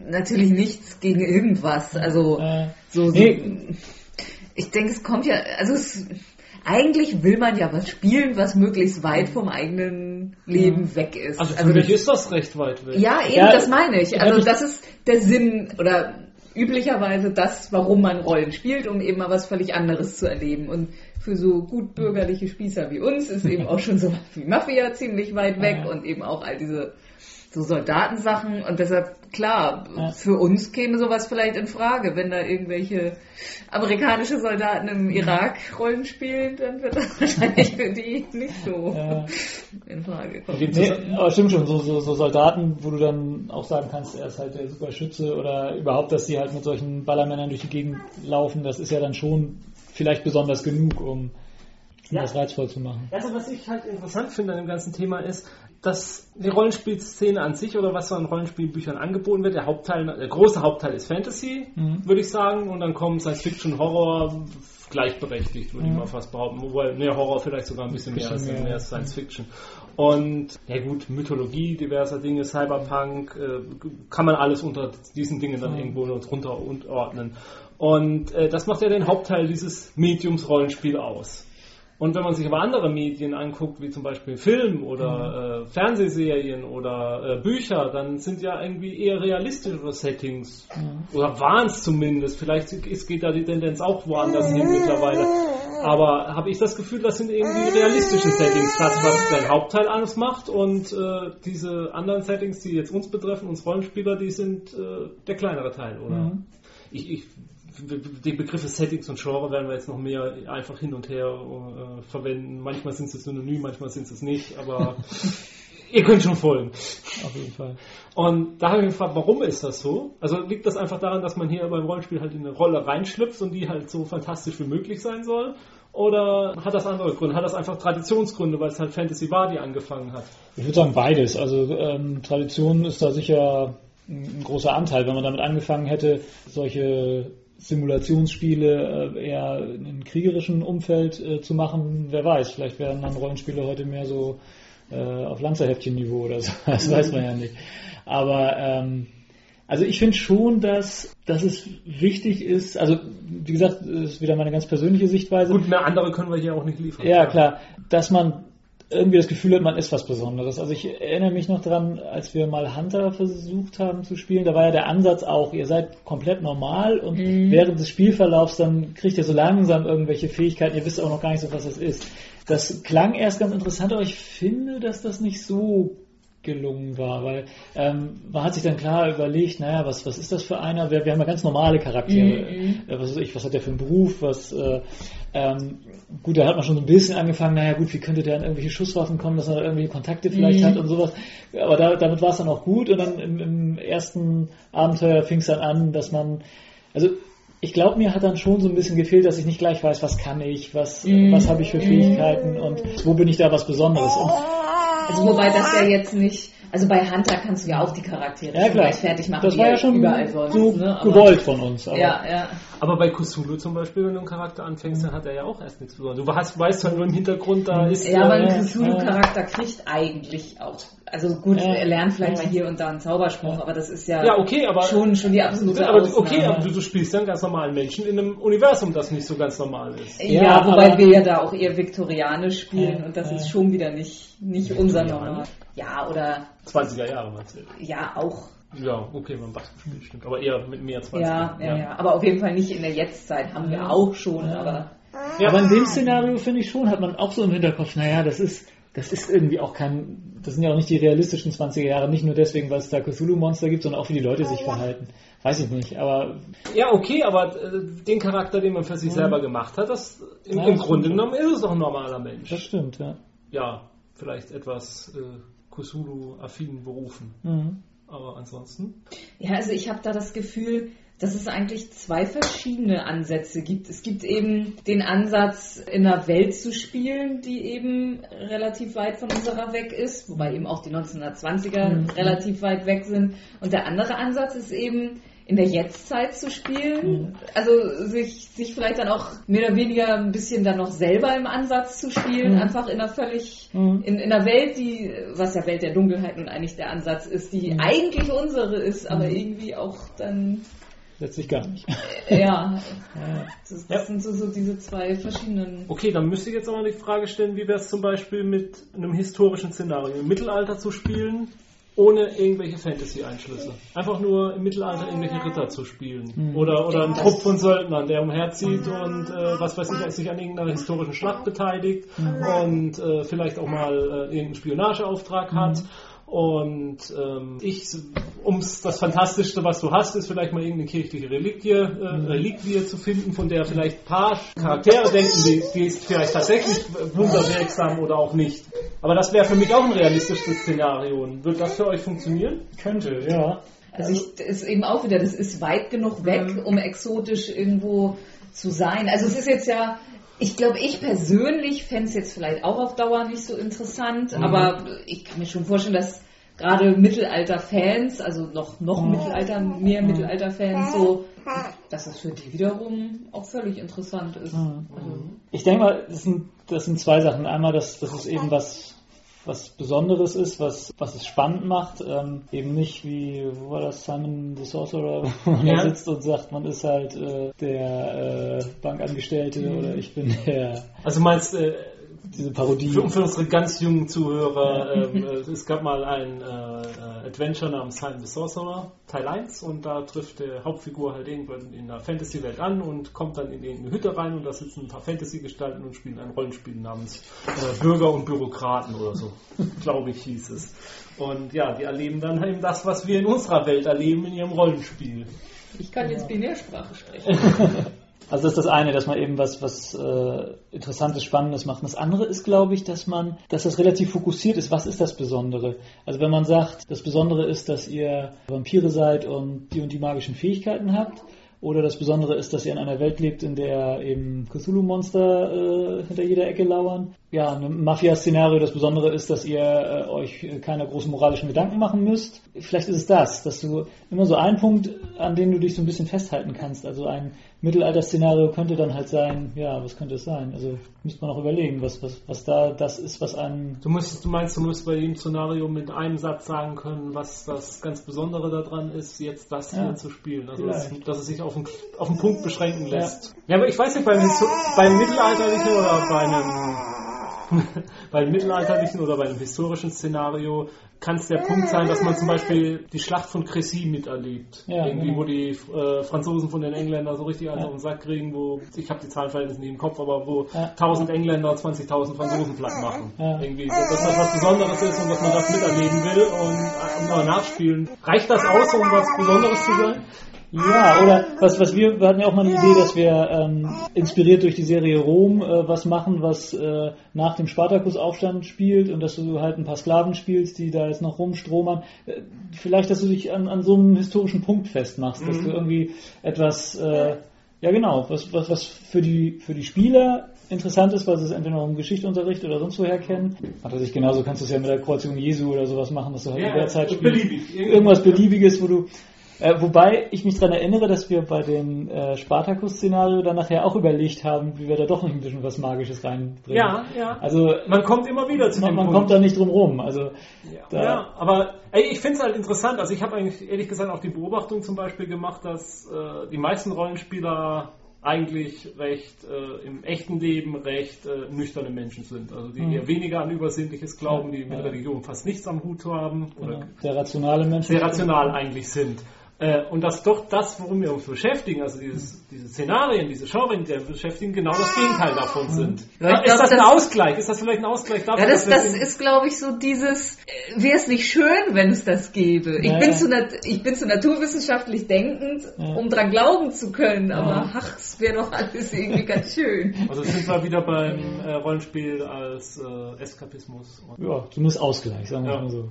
natürlich nichts gegen irgendwas. Also äh, so, so Nee. ich denke, es kommt ja, also es, eigentlich will man ja was spielen, was möglichst weit vom eigenen Leben weg ist. Also für mich ist das recht weit weg. ja, eben, Ja, das meine ich. Also das ist der Sinn oder üblicherweise das, warum man Rollen spielt, um eben mal was völlig anderes zu erleben. Und für so gut bürgerliche Spießer wie uns ist eben auch schon so wie Mafia ziemlich weit weg Ja. und eben auch all diese so Soldatensachen und deshalb, klar, Ja. für uns käme sowas vielleicht in Frage, wenn da irgendwelche amerikanische Soldaten im Irak Rollen spielen, dann wird das wahrscheinlich für die nicht so Ja. in Frage kommen. Nee, aber stimmt schon, so, so, so Soldaten, wo du dann auch sagen kannst, er ist halt der super Schütze oder überhaupt, dass die halt mit solchen Ballermännern durch die Gegend laufen, das ist ja dann schon vielleicht besonders genug, um, um Ja. das reizvoll zu machen. Also was ich halt interessant finde an dem ganzen Thema ist, dass die Rollenspielszene an sich oder was so an Rollenspielbüchern angeboten wird, der Hauptteil, der große Hauptteil ist Fantasy, Mhm. würde ich sagen, und dann kommt Science Fiction, Horror gleichberechtigt, würde ich Mhm. mal fast behaupten, wobei ne Horror vielleicht sogar ein bisschen, mehr, als, Bisschen mehr. mehr als Science Fiction. Und ja gut, Mythologie diverser Dinge, Cyberpunk, äh, kann man alles unter diesen Dingen dann Mhm. irgendwo drunter ordnen. Und äh, das macht ja den Hauptteil dieses Mediums Rollenspiel aus. Und wenn man sich aber andere Medien anguckt, wie zum Beispiel Film oder äh, Fernsehserien oder äh, Bücher, dann sind ja irgendwie eher realistischere Settings. Oder waren es zumindest. Vielleicht ist, geht da die Tendenz auch woanders hin mittlerweile. Aber habe ich das Gefühl, das sind irgendwie realistische Settings, das, was der Hauptteil alles macht. Und äh, diese anderen Settings, die jetzt uns betreffen, uns Rollenspieler, die sind äh, der kleinere Teil, oder? Mhm. ich, ich, die Begriffe Settings und Genre werden wir jetzt noch mehr einfach hin und her äh, verwenden. Manchmal sind sie synonym, manchmal sind sie es nicht, aber ihr könnt schon folgen. Auf jeden Fall. Und da habe ich mich gefragt, warum ist das so? Also liegt das einfach daran, dass man hier beim Rollenspiel halt in eine Rolle reinschlüpft und die halt so fantastisch wie möglich sein soll? Oder hat das andere Gründe? Hat das einfach Traditionsgründe, weil es halt Fantasy war, die angefangen hat? Ich würde sagen beides. Also ähm, Tradition ist da sicher ein, ein großer Anteil. Wenn man damit angefangen hätte, solche Simulationsspiele äh, eher in einem kriegerischen Umfeld äh, zu machen, wer weiß, vielleicht wären dann Rollenspiele heute mehr so äh, auf Lanzerheftchen-Niveau oder so. Das weiß man ja nicht. Aber ähm, also ich finde schon, dass, dass es wichtig ist, also wie gesagt, das ist wieder meine ganz persönliche Sichtweise. Gut, mehr andere können wir hier auch nicht liefern. Ja, klar. Dass man irgendwie das Gefühl hat, man ist was Besonderes. Also ich erinnere mich noch dran, als wir mal Hunter versucht haben zu spielen, da war ja der Ansatz auch, ihr seid komplett normal und während des Spielverlaufs dann kriegt ihr so langsam irgendwelche Fähigkeiten, ihr wisst auch noch gar nicht so, was das ist. Das klang erst ganz interessant, aber ich finde, dass das nicht so gelungen war, weil ähm, man hat sich dann klar überlegt, naja, was, was ist das für einer? Wir, wir haben ja ganz normale Charaktere. Äh, was ich, was hat der für einen Beruf? Was, äh, ähm, gut, da hat man schon so ein bisschen angefangen, naja gut, wie könnte der an irgendwelche Schusswaffen kommen, dass er da irgendwelche Kontakte vielleicht hat und sowas. Aber da, damit war es dann auch gut und dann im, im ersten Abenteuer fing es dann an, dass man, also ich glaube, mir hat dann schon so ein bisschen gefehlt, dass ich nicht gleich weiß, was kann ich, was, was habe ich für Fähigkeiten und wo bin ich da was Besonderes. Und Also wobei das ja jetzt nicht, also bei Hunter kannst du ja auch die Charaktere Ja gleich fertig machen, das die war ja ja schon überall sonst, so ne? Aber- gewollt von uns. Aber Ja, ja. Aber bei Cthulhu zum Beispiel, wenn du einen Charakter anfängst, dann hat er ja auch erst nichts Besonderes. Du hast, weißt halt nur im Hintergrund, da ist Ja, aber ein Cthulhu-Charakter kriegt eigentlich auch, also gut, er lernt vielleicht mal hier und da einen Zauberspruch, aber das ist ja, Ja, okay, aber- schon, schon die absolute aber, Ausnahme. okay, aber du, du spielst ja einen ganz normalen Menschen in einem Universum, das nicht so ganz normal ist. Ja, Ja, wobei aber- wir ja da auch eher viktorianisch spielen und das ist schon wieder nicht, nicht unser Normal. Ja, oder 20er Jahre meinst du? ja, auch. Ja, okay, beim Bastelspiel stimmt. Aber eher mit mehr 20er. Ja, ja, ja, Aber auf jeden Fall nicht in der Jetztzeit, haben wir auch schon, aber Ja. Aber in dem Szenario finde ich schon, hat man auch so im Hinterkopf, naja, das ist, das ist irgendwie auch kein, das sind ja auch nicht die realistischen 20er Jahre, nicht nur deswegen, weil es da Cthulhu-Monster gibt, sondern auch wie die Leute sich verhalten. Weiß ich nicht, aber Ja, okay, aber äh, den Charakter, den man für sich selber gemacht hat, das im, Ja, im Grunde stimmt. genommen ist es doch ein normaler Mensch. das stimmt, ja. Ja, vielleicht etwas äh, Cthulhu-affinen Berufen. Mhm. Aber ansonsten. Ja, also ich habe da das Gefühl, dass es eigentlich zwei verschiedene Ansätze gibt. Es gibt eben den Ansatz, in einer Welt zu spielen, die eben relativ weit von unserer weg ist, wobei eben auch die 1920er relativ weit weg sind. Und der andere Ansatz ist eben, in der Jetztzeit zu spielen, also sich, sich vielleicht dann auch mehr oder weniger ein bisschen dann noch selber im Ansatz zu spielen, einfach in einer völlig, in, in einer Welt, die, was ja Welt der Dunkelheit nun eigentlich der Ansatz ist, die eigentlich unsere ist, aber irgendwie auch dann, Letztlich gar nicht. ja, Ja. das, das Ja. sind so, so diese zwei verschiedenen. Okay, dann müsste ich jetzt aber die Frage stellen, wie wäre es zum Beispiel mit einem historischen Szenario im Mittelalter zu spielen, ohne irgendwelche Fantasy-Einschlüsse. Einfach nur im Mittelalter irgendwelche Ritter zu spielen. Oder, oder ein Trupp von Söldnern, der umherzieht und äh, was weiß ich, sich an irgendeiner historischen Schlacht beteiligt und äh, vielleicht auch mal äh, irgendeinen Spionageauftrag hat. Und ähm, ich, ums das Fantastischste, was du hast, ist vielleicht mal irgendeine kirchliche Reliquie, äh, Reliquie zu finden, von der vielleicht ein paar Charaktere denken, die, die ist vielleicht tatsächlich wunderwirksam oder auch nicht. Aber das wäre für mich auch ein realistisches Szenario. Wird das für euch funktionieren? Könnte, ja. Also ich, das ist eben auch wieder, das ist weit genug weg, Mhm. um exotisch irgendwo zu sein. Also es ist jetzt ja, ich glaube, ich persönlich fände es jetzt vielleicht auch auf Dauer nicht so interessant, Mhm. aber ich kann mir schon vorstellen, dass gerade Mittelalter-Fans, also noch, noch Mhm. Mittelalter, mehr Mittelalter-Fans so, dass das für die wiederum auch völlig interessant ist. Mhm. Also, Ich denke mal, das sind, das sind zwei Sachen. Einmal, dass, dass es eben was, was Besonderes ist, was, was es spannend macht. Ähm, eben nicht wie, wo war das, Simon the Sorcerer, wo man Ja. da sitzt und sagt, man ist halt äh, der äh, Bankangestellte oder ich bin der, Also meinst äh, diese Parodie. für, für unsere ganz jungen Zuhörer, ähm, äh, es gab mal ein äh, äh, Adventure namens Simon the Sorcerer, Teil 1, und da trifft der Hauptfigur halt irgendwann in einer Fantasy-Welt an und kommt dann in irgendeine Hütte rein und da sitzen ein paar Fantasy-Gestalten und spielen ein Rollenspiel namens äh, Bürger und Bürokraten oder so, glaube ich hieß es. Und ja, die erleben dann eben das, was wir in unserer Welt erleben in ihrem Rollenspiel. ich kann jetzt Binärsprache sprechen. Also das ist das eine, dass man eben was, was äh, Interessantes, Spannendes macht. Und das andere ist, glaube ich, dass man, dass das relativ fokussiert ist. Was ist das Besondere? Also wenn man sagt, das Besondere ist, dass ihr Vampire seid und die und die magischen Fähigkeiten habt, oder das Besondere ist, dass ihr in einer Welt lebt, in der eben Cthulhu-Monster äh, hinter jeder Ecke lauern. Ja, ein Mafia-Szenario, das Besondere ist, dass ihr äh, euch äh, keine großen moralischen Gedanken machen müsst. Vielleicht ist es das, dass du immer so einen Punkt, an dem du dich so ein bisschen festhalten kannst. Also ein Mittelalter-Szenario könnte dann halt sein, ja, was könnte es sein? Also müsste man auch überlegen, was, was, was da das ist, was einem Du, musst, du meinst, du musst bei dem Szenario mit einem Satz sagen können, was das ganz Besondere daran ist, jetzt das Ja. hier zu spielen. Also, dass, dass es sich auf einen, auf einen Punkt beschränken lässt. Ja, aber ich weiß nicht, beim, beim mittelalterlichen oder bei einem, beim mittelalterlichen oder bei einem historischen Szenario kann es der Punkt sein, dass man zum Beispiel die Schlacht von Crécy miterlebt. Ja, Irgendwie, genau. wo die äh, Franzosen von den Engländern so richtig einen Ja. auf den Sack kriegen, wo, ich habe die Zahlenverhältnisse nicht im Kopf, aber wo Ja. 1000 Engländer 20.000 Franzosen platt machen. Ja. Irgendwie, dass das was Besonderes ist und dass man das miterleben will und, und mal nachspielen. Reicht das aus, um was Besonderes zu sein? Ja, oder was, was wir, wir hatten ja auch mal die Idee, dass wir ähm, inspiriert durch die Serie Rom äh, was machen, was äh, nach dem Spartakusaufstand spielt und dass du halt ein paar Sklaven spielst, die da jetzt noch rumstromern. Äh, vielleicht, dass du dich an, an so einem historischen Punkt festmachst, dass du irgendwie etwas, äh, ja genau, was, was, was für die für die Spieler interessant ist, weil sie es entweder noch im Geschichtsunterricht oder sonst woher kennen. Was weiß ich, genauso kannst du es ja mit der Kreuzigung Jesu oder sowas machen, dass du halt in der Zeit spielst. beliebig. Irgendwas Beliebiges, wo du. Äh, wobei ich mich daran erinnere, dass wir bei dem äh, Spartacus-Szenario dann nachher auch überlegt haben, wie wir da doch noch ein bisschen was Magisches reinbringen. Ja, ja. Also Man kommt immer wieder zu man, dem man Punkt. kommt da nicht drum rum. Also Ja, ja, aber ey, ich finde es halt interessant. Also ich habe eigentlich ehrlich gesagt auch die Beobachtung zum Beispiel gemacht, dass äh, die meisten Rollenspieler eigentlich recht äh, im echten Leben recht äh, nüchterne Menschen sind. Also die Mhm. eher weniger an Übersinnliches glauben, die mit Ja. Religion fast nichts am Hut haben oder genau, der rationale Mensch. sehr rational eigentlich sind. Äh, und dass doch das, worum wir uns beschäftigen, also dieses, diese Szenarien, diese Genres, die wir beschäftigen, genau das Gegenteil davon sind. Ja, ist glaub, das ein das- Ausgleich? Ist das vielleicht ein Ausgleich dafür? Ja, das, das im- ist, glaube ich, so dieses, wäre es nicht schön, wenn es das gäbe. Ich, Ja, bin ja. Zu nat ich bin zu naturwissenschaftlich denkend, Ja. um dran glauben zu können, aber ach, es wäre doch alles irgendwie ganz schön. Also sind wir wieder beim äh, Rollenspiel als äh, Eskapismus und Ja, zumindest Ausgleich, sagen wir Ja. mal so.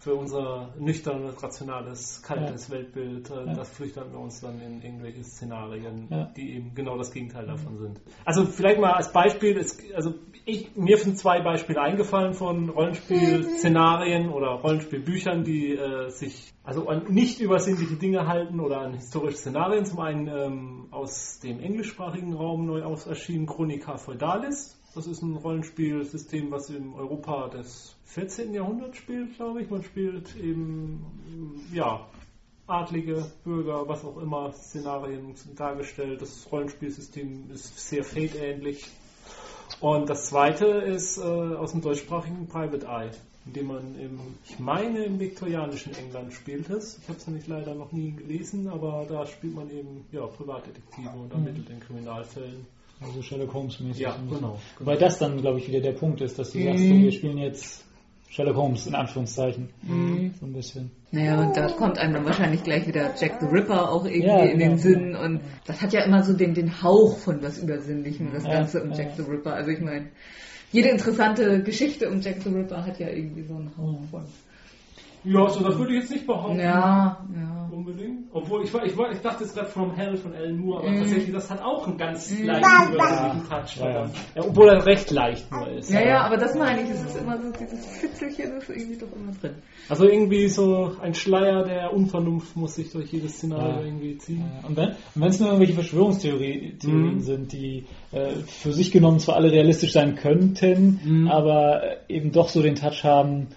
Für unser nüchternes, rationales, kaltes Weltbild, äh, Ja. das flüchtern wir uns dann in irgendwelche Szenarien, Ja. die eben genau das Gegenteil davon sind. Also vielleicht mal als Beispiel, es, also ich, mir sind zwei Beispiele eingefallen von Rollenspiel-Szenarien oder Rollenspielbüchern, die äh, sich also an nicht übersinnliche Dinge halten oder an historische Szenarien. Zum einen ähm, aus dem englischsprachigen Raum neu aus erschienen Chronica Feudalis. Das ist ein Rollenspielsystem, was im Europa des 14. Jahrhunderts spielt, glaube ich. Man spielt eben, ja, adlige Bürger, was auch immer, Szenarien dargestellt. Das Rollenspielsystem ist sehr Fate-ähnlich. Und das zweite ist äh, aus dem deutschsprachigen Private Eye, in dem man im, ich meine, im viktorianischen England spielt es. Ich habe es nämlich leider noch nie gelesen, aber da spielt man eben ja, Privatdetektive und ermittelt in Kriminalfällen. Also Sherlock Holmes mäßig. Ja, bisschen. genau, Wobei das dann, glaube ich, wieder der Punkt ist, dass du sagst, Mhm. wir spielen jetzt Sherlock Holmes in Anführungszeichen. Mhm. So ein bisschen. Naja, und da kommt einem dann wahrscheinlich gleich wieder Jack the Ripper auch irgendwie Ja, in den genau. Sinn. Und das hat ja immer so den, den Hauch von was Übersinnlichem, das Ja, Ganze um ja. Jack the Ripper. Also ich meine, jede interessante Geschichte um Jack the Ripper hat ja irgendwie so einen Hauch von. Ja, so das würde ich jetzt nicht behaupten. Ja, ja. Unbedingt. Obwohl, ich, war, ich, war, ich dachte jetzt gerade From Hell von Alan Moore, aber Mhm. tatsächlich, das hat auch einen ganz Mhm. leichten übersinnlichen Touch. Ja, ja. Ja, obwohl er recht leicht nur ist. Ja, ja, aber das meine ich, es ist immer so, dieses Fitzelchen ist irgendwie doch immer drin. Also irgendwie so ein Schleier der Unvernunft muss sich durch jedes Szenario Ja. irgendwie ziehen. Ja, Und wenn es nur irgendwelche Verschwörungstheorien Theorien Mhm. sind, die äh, für sich genommen zwar alle realistisch sein könnten, Mhm. aber eben doch so den Touch haben,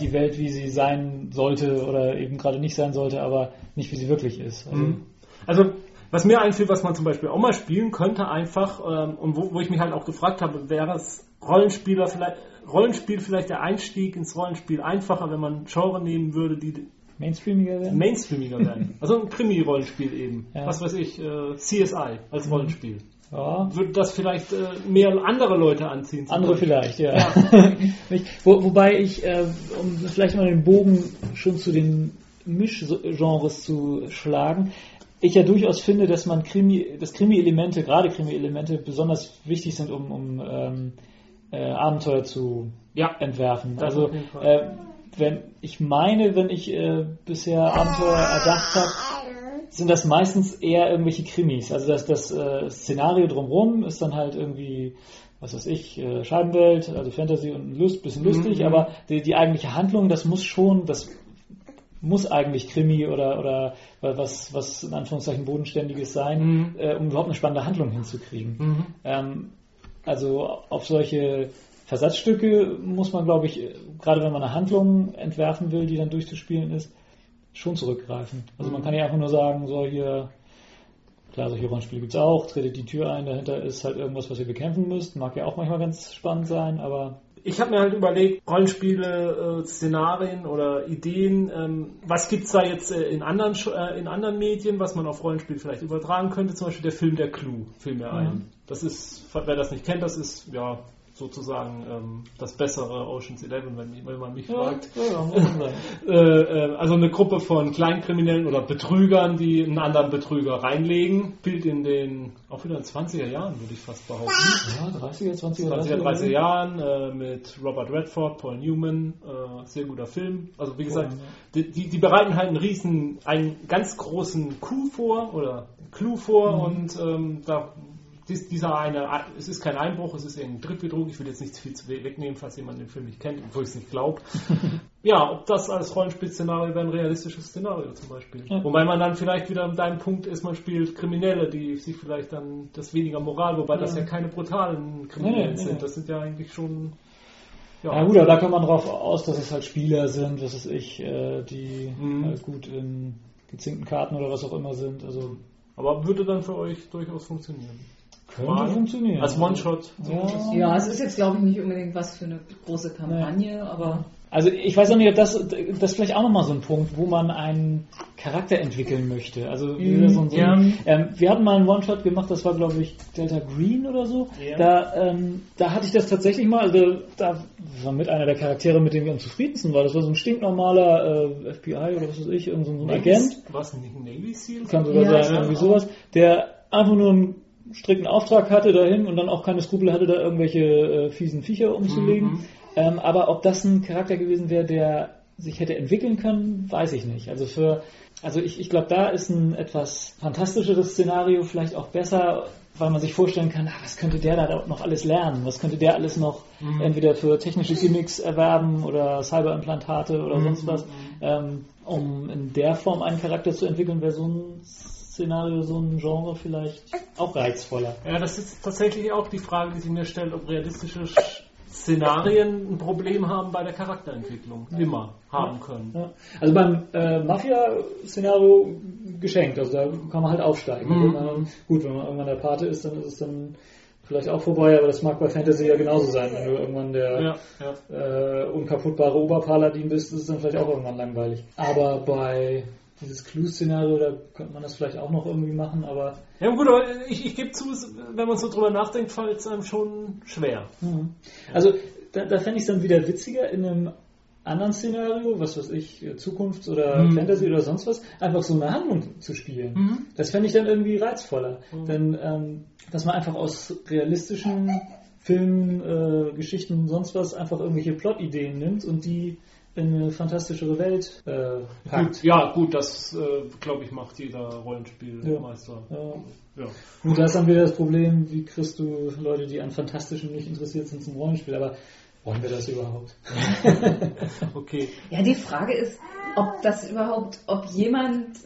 die Welt, wie sie sein sollte oder eben gerade nicht sein sollte, aber nicht wie sie wirklich ist. Also, Mhm. Also, was mir einfällt, was man zum Beispiel auch mal spielen könnte, einfach, ähm, und wo, wo ich mich halt auch gefragt habe, wäre es Rollenspieler vielleicht, Rollenspiel vielleicht der Einstieg ins Rollenspiel einfacher, wenn man Genre nehmen würde, die Mainstreamiger werden? mainstreamiger werden. Also ein Krimi-Rollenspiel eben. Ja. Was weiß ich, äh, CSI als Rollenspiel. Ja. Würde das vielleicht äh, mehr andere Leute anziehen? Andere Beispiel? vielleicht, ja. Nicht? Wo, wobei ich, äh, um vielleicht mal den Bogen schon zu den Mischgenres zu schlagen, ich ja durchaus finde, dass man Krimi, dass Krimi-Elemente, gerade Krimi-Elemente, besonders wichtig sind, um, um ähm, äh, Abenteuer zu Ja. entwerfen. Also äh, wenn ich meine, wenn ich äh, bisher Abenteuer erdacht habe, sind das meistens eher irgendwelche Krimis. Also das, das äh, Szenario drumherum ist dann halt irgendwie, was weiß ich, äh, Scheibenwelt, also Fantasy und Lust, bisschen lustig, Mhm. aber die, die eigentliche Handlung, das muss schon, das muss eigentlich Krimi oder, oder was, was in Anführungszeichen Bodenständiges sein, Mhm. äh, um überhaupt eine spannende Handlung hinzukriegen. Mhm. Ähm, also auf solche Versatzstücke muss man, glaube ich, äh, gerade wenn man eine Handlung entwerfen will, die dann durchzuspielen ist, schon zurückgreifen. Also man kann ja einfach nur sagen, so hier, klar, solche Rollenspiele gibt es auch, tretet die Tür ein, dahinter ist halt irgendwas, was ihr bekämpfen müsst. Mag ja auch manchmal ganz spannend sein, aber Ich habe mir halt überlegt, Rollenspiele, äh, Szenarien oder Ideen, ähm, was gibt's da jetzt äh, in, anderen, äh, in anderen Medien, was man auf Rollenspiel vielleicht übertragen könnte? Zum Beispiel der Film Der Clue fiel mir ein. Das ist, wer das nicht kennt, das ist ja sozusagen ähm, das bessere Ocean's Eleven, wenn, wenn man mich fragt. ja, ja. Äh, äh, also eine Gruppe von Kleinkriminellen oder Betrügern, die einen anderen Betrüger reinlegen. Spielt in den, auch wieder in 20er Jahren, würde ich fast behaupten. ja, 30er, 20er, 20er, 30er Jahren äh, mit Robert Redford, Paul Newman, äh, sehr guter Film. Also wie gesagt, die, die, die bereiten halt einen riesen, einen ganz großen Coup vor oder Clou vor und ähm, da dies, dieser eine, es ist kein Einbruch, es ist ein Drittbetrug. Ich will jetzt nicht viel zu wegnehmen, falls jemand den Film nicht kennt, obwohl ich es nicht glaube. ja, ob das als Rollenspiel-Szenario wäre, ein realistisches Szenario zum Beispiel. Ja. Wobei man dann vielleicht wieder dein Punkt ist, man spielt Kriminelle, die sich vielleicht dann das weniger Moral, wobei das ja keine brutalen Kriminellen nee, sind. Das sind ja eigentlich schon. Ja gut, aber da kommt man drauf aus, dass es halt Spieler sind, was weiß ich, äh, die Mhm. halt gut in gezinkten Karten oder was auch immer sind. Also Aber würde dann für euch durchaus funktionieren. Könnte Mal. funktionieren. Als One-Shot. Ja. Ja, es ist jetzt, glaube ich, nicht unbedingt was für eine große Kampagne, aber Also ich weiß auch nicht, ob das, das ist vielleicht auch nochmal so ein Punkt, wo man einen Charakter entwickeln möchte. Also wieder so, ein- so ein, ähm, wir hatten mal einen One-Shot gemacht, das war glaube ich Delta Green oder so. Ja. Da, ähm, da hatte ich das tatsächlich mal, also da war mit einer der Charaktere, mit dem wir am zufriedensten waren. Das war so ein stinknormaler äh, FBI oder was weiß ich, irgend so ein Agent. Was, nicht ein Navy Seal? kann sogar Ja, sein, ja. irgendwie sowas, der einfach nur einen strikten Auftrag hatte dahin und dann auch keine Skrupel hatte, da irgendwelche äh, fiesen Viecher umzulegen. Mhm. Ähm, aber ob das ein Charakter gewesen wäre, der sich hätte entwickeln können, weiß ich nicht. Also für, also ich, ich glaube, da ist ein etwas fantastischeres Szenario vielleicht auch besser, weil man sich vorstellen kann, ah, was könnte der da noch alles lernen? Was könnte der alles noch Mhm. entweder für technische Gimmicks erwerben oder Cyberimplantate oder Mhm. sonst was? Ähm, um in der Form einen Charakter zu entwickeln, wäre so ein Szenario, so ein Genre vielleicht auch reizvoller. Ja, das ist tatsächlich auch die Frage, die sich mir stellt, ob realistische Sch- Szenarien ein Problem haben bei der Charakterentwicklung. Immer haben können. Ja. Also beim äh, Mafia-Szenario geschenkt, also da kann man halt aufsteigen. Mhm. Wenn man, gut, wenn man irgendwann der Pate ist, dann ist es dann vielleicht auch vorbei, aber das mag bei Fantasy ja genauso sein. Wenn du irgendwann der Ja, ja. äh, unkaputtbare Oberpaladin bist, ist es dann vielleicht auch irgendwann langweilig. Aber bei dieses Clue-Szenario, da könnte man das vielleicht auch noch irgendwie machen, aber Ja gut, aber ich, ich gebe zu, wenn man so drüber nachdenkt, fällt es einem schon schwer. Mhm. Also da, da fände ich es dann wieder witziger in einem anderen Szenario, was weiß ich, Zukunft oder Mhm. Fantasy oder sonst was, einfach so eine Handlung zu spielen. Mhm. Das fände ich dann irgendwie reizvoller. Denn ähm, dass man einfach aus realistischen Filmen, äh, Geschichten, sonst was einfach irgendwelche Plot-Ideen nimmt und die in eine fantastischere Welt äh, packt. Gut, ja, gut, das äh, glaube ich macht jeder Rollenspielmeister. Ja. Ja. Gut, da ist dann wieder das Problem, wie kriegst du Leute, die an Fantastischen nicht interessiert sind, zum Rollenspiel. Aber wollen wir das überhaupt? Okay. Ja, die Frage ist, ob das überhaupt, ob jemand,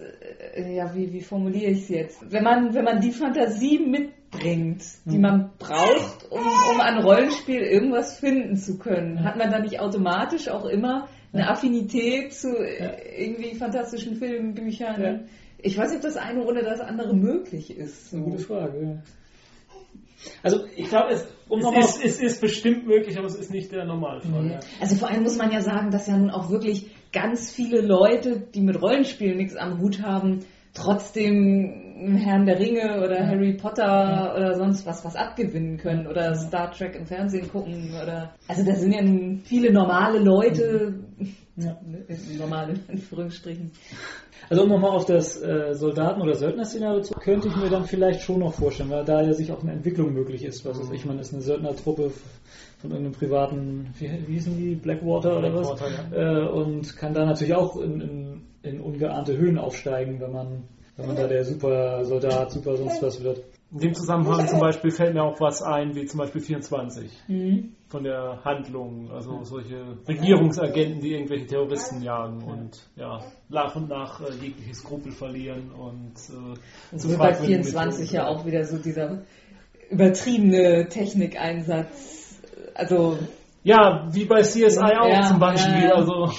äh, ja, wie, wie formuliere ich es jetzt? Wenn man, wenn man die Fantasie mitbringt, die Mhm. man braucht, um, um an Rollenspiel irgendwas finden zu können, hat man dann nicht automatisch auch immer eine Affinität zu äh, irgendwie fantastischen Filmen, Büchern? Ja. Ich weiß nicht, ob das eine ohne das andere möglich ist. Eine So. gute Frage. Ja. Also ich glaube, es, um Es ist, es ist bestimmt möglich, aber es ist nicht der Normalfall. Mhm. Ja. Also vor allem muss man ja sagen, dass ja nun auch wirklich ganz viele Leute, die mit Rollenspielen nichts am Hut haben, trotzdem Herrn der Ringe oder Harry Potter oder sonst was was abgewinnen können oder Star Trek im Fernsehen gucken oder also da sind ja nun viele normale Leute, Ja. normale in Anführungsstrichen. Also um nochmal auf das äh, Soldaten- oder Söldner-Szenario zu, könnte ich mir dann vielleicht schon noch vorstellen, weil da ja sich auch eine Entwicklung möglich ist. Was weiß ich, man ist eine Söldnertruppe von irgendeinem privaten, wie, wie hießen die, Blackwater oder was? Blackwater, Äh, und kann da natürlich auch in, in, in ungeahnte Höhen aufsteigen, wenn man, wenn man da der super Soldat, super sonst was wird. In dem Zusammenhang zum Beispiel fällt mir auch was ein, wie zum Beispiel 24 Mhm. von der Handlung, also solche Regierungsagenten, die irgendwelche Terroristen jagen und ja, nach und nach äh, jegliche Skrupel verlieren und äh, zu wird bei fragwürdigen 24 Methoden ja auch wieder so dieser übertriebene Technikeinsatz. Also Ja, wie bei CSI auch Ja, zum Beispiel. ja. Also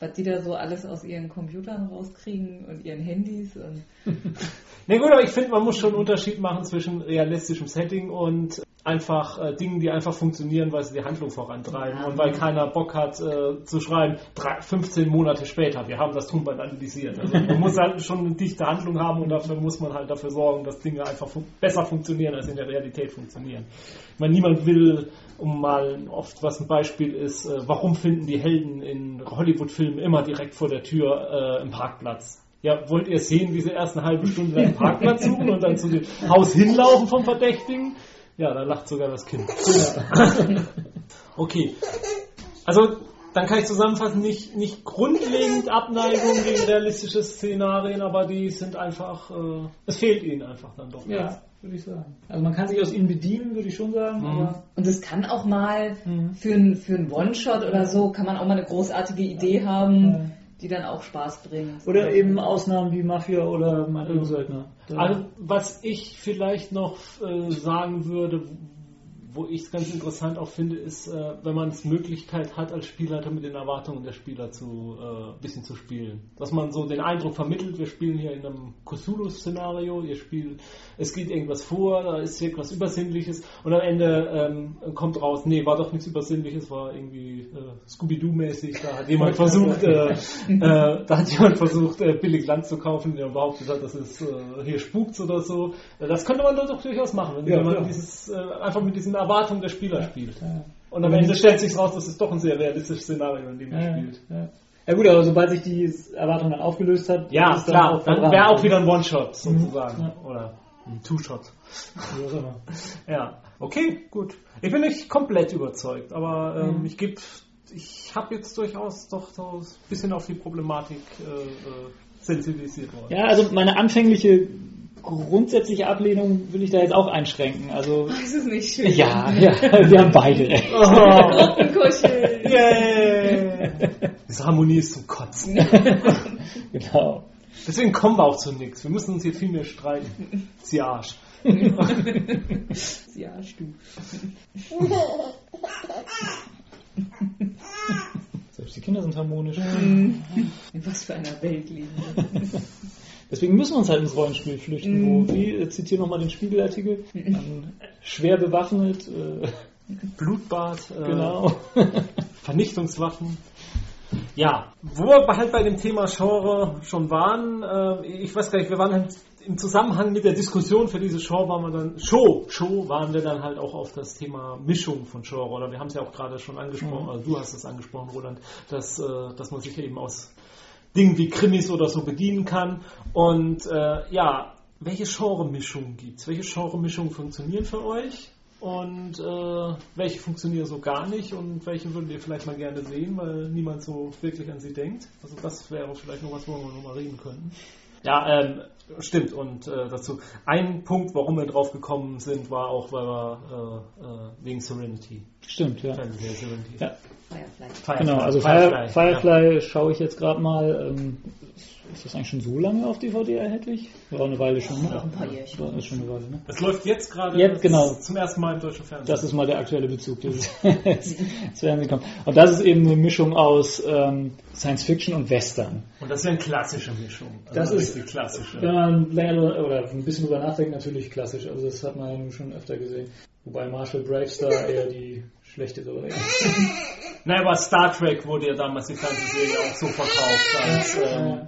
was die da so alles aus ihren Computern rauskriegen und ihren Handys. Und Na gut, aber ich finde, man muss schon einen Unterschied machen zwischen realistischem Setting und einfach äh, Dingen, die einfach funktionieren, weil sie die Handlung vorantreiben Ja. und weil keiner Bock hat äh, zu schreiben, drei, 15 Monate später, wir haben das Tonband analysiert. Also man muss halt schon eine dichte Handlung haben und dafür muss man halt dafür sorgen, dass Dinge einfach fun besser funktionieren, als in der Realität funktionieren. Ich meine, niemand will, um mal oft was ein Beispiel ist, äh, warum finden die Helden in Hollywood-Filmen immer direkt vor der Tür äh, im Parkplatz? Ja, wollt ihr sehen, wie sie erst eine halbe Stunde lang einen Parkplatz suchen und dann zu dem Haus hinlaufen vom Verdächtigen? Ja, da lacht sogar das Kind. Okay. Also, dann kann ich zusammenfassen, nicht, nicht grundlegend Abneigung gegen realistische Szenarien, aber die sind einfach, äh, es fehlt ihnen einfach dann doch. Ja, würde ich sagen. Also man kann sich aus ihnen bedienen, würde ich schon sagen. Mhm. Aber und es kann auch mal Mhm. für einen für einen One-Shot oder so, kann man auch mal eine großartige Idee haben, die dann auch Spaß bringt. oder eben Ausnahmen wie Mafia oder mein Ölsöldner. Da- Also, was ich vielleicht noch äh, sagen würde, wo ich es ganz interessant auch finde, ist, äh, wenn man es Möglichkeit hat, als Spielleiter mit den Erwartungen der Spieler zu äh, bisschen zu spielen. Dass man so den Eindruck vermittelt, wir spielen hier in einem Cthulhu-Szenario, ihr spielt, es geht irgendwas vor, da ist irgendwas Übersinnliches und am Ende ähm, kommt raus, nee, war doch nichts Übersinnliches, war irgendwie äh, Scooby-Doo-mäßig, da hat jemand versucht, äh, äh, da hat jemand versucht, äh, billig Land zu kaufen, der behauptet hat, dass es äh, hier spukt oder so. Das könnte man doch durchaus machen, wenn, Ja, man klar. dieses, einfach mit diesen Erwartungen der Spieler spielt. Und am Ende stellt sich raus, das ist doch ein sehr realistisches Szenario, in dem man Ja, spielt. ja. gut, aber sobald sich die Erwartung dann aufgelöst hat, Ja, ist klar, dann verbrannt. wäre auch wieder ein One-Shot sozusagen. Ja. Oder ein Two-Shot. Ja, okay, gut. Ich bin nicht komplett überzeugt, aber ähm, Mhm. ich gebe, ich habe jetzt durchaus doch so ein bisschen auf die Problematik äh, äh, sensibilisiert worden. Ja, also meine anfängliche grundsätzliche Ablehnung will ich da jetzt auch einschränken. Also Ist es nicht schön? ja, ja, wir haben beide recht. Oh, yeah. Diese Harmonie ist zum Kotzen. Genau. Deswegen kommen wir auch zu nichts. Wir müssen uns hier viel mehr streiten. Sie Arsch. ja, du. Selbst die Kinder sind harmonisch. In was für einer Welt leben wir? Deswegen müssen wir uns halt ins Rollenspiel flüchten. Wo, wie, äh, zitiere nochmal den Spiegelartikel. Ähm, schwer bewaffnet, äh, Blutbad, äh, genau. Vernichtungswaffen. Ja, wo wir halt bei dem Thema Genre schon waren, äh, ich weiß gar nicht, wir waren halt im Zusammenhang mit der Diskussion für diese Show waren wir dann, Show, Show waren wir dann halt auch auf das Thema Mischung von Genre, oder wir haben es ja auch gerade schon angesprochen, Mhm. also du hast es angesprochen, Roland, dass, äh, dass man sich eben aus Dingen wie Krimis oder so bedienen kann. Und äh, ja, welche Genre-Mischungen gibt es? Welche Genre-Mischungen funktionieren für euch? Und äh, welche funktionieren so gar nicht? Und welche würdet ihr vielleicht mal gerne sehen, weil niemand so wirklich an sie denkt? Also das wäre vielleicht noch was, worüber wir noch mal reden könnten. Ja, ähm, stimmt. Und äh, dazu ein Punkt, warum wir drauf gekommen sind, war auch, weil wir äh, äh, wegen Serenity. Stimmt, ja. Serenity. Ja. Firefly. Firefly. Genau, also Firefly, Firefly schaue ich jetzt gerade mal. Ähm, ist das eigentlich schon so lange auf DVD erhältlich? War eine Weile schon, ne? Auch ein paar Jährchen. War- Ist schon eine Weile, ne? Es läuft jetzt gerade Jetzt, genau. zum ersten Mal im deutschen Fernsehen. Das ist mal der aktuelle Bezug des des Fernsehens kommt. Und das ist eben eine Mischung aus ähm, Science Fiction und Western. Und das ist ja eine klassische Mischung. Also Das ist- richtig klassische. Wenn man länger oder ein bisschen drüber nachdenkt, natürlich klassisch. Also das hat man ja schon öfter gesehen. Wobei Marshall Bravestar eher die schlechtere ist. Nein, aber Star Trek wurde ja damals die Fernsehserie auch so verkauft als ähm,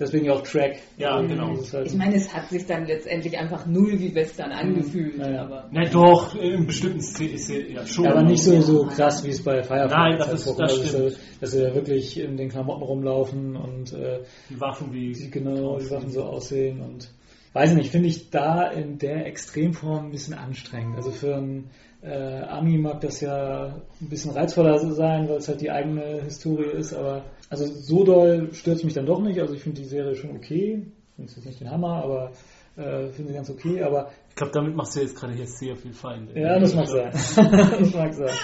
Deswegen auch Track. Ja, genau. Ist halt Ich meine, es hat sich dann letztendlich einfach null wie Western angefühlt. Ja, ja. Aber Na doch, in bestimmten Szenen ja schon. Ja, aber nicht so, so krass, wie es bei Firefly Nein, das halt ist- das Also, stimmt. Dass sie da wirklich in den Klamotten rumlaufen und äh, die Waffen wie genau die Sachen so aussehen und weiß nicht, finde ich da in der Extremform ein bisschen anstrengend. Also für einen äh, Ami mag das ja ein bisschen reizvoller sein, weil es halt die eigene Historie ist, aber also so doll stört es mich dann doch nicht. Also ich finde die Serie schon okay. Finde jetzt nicht den Hammer, aber äh, finde sie ganz okay, aber Ich glaube, damit machst du jetzt gerade hier sehr viel Feinde. ja, das mag sein. das mag sein.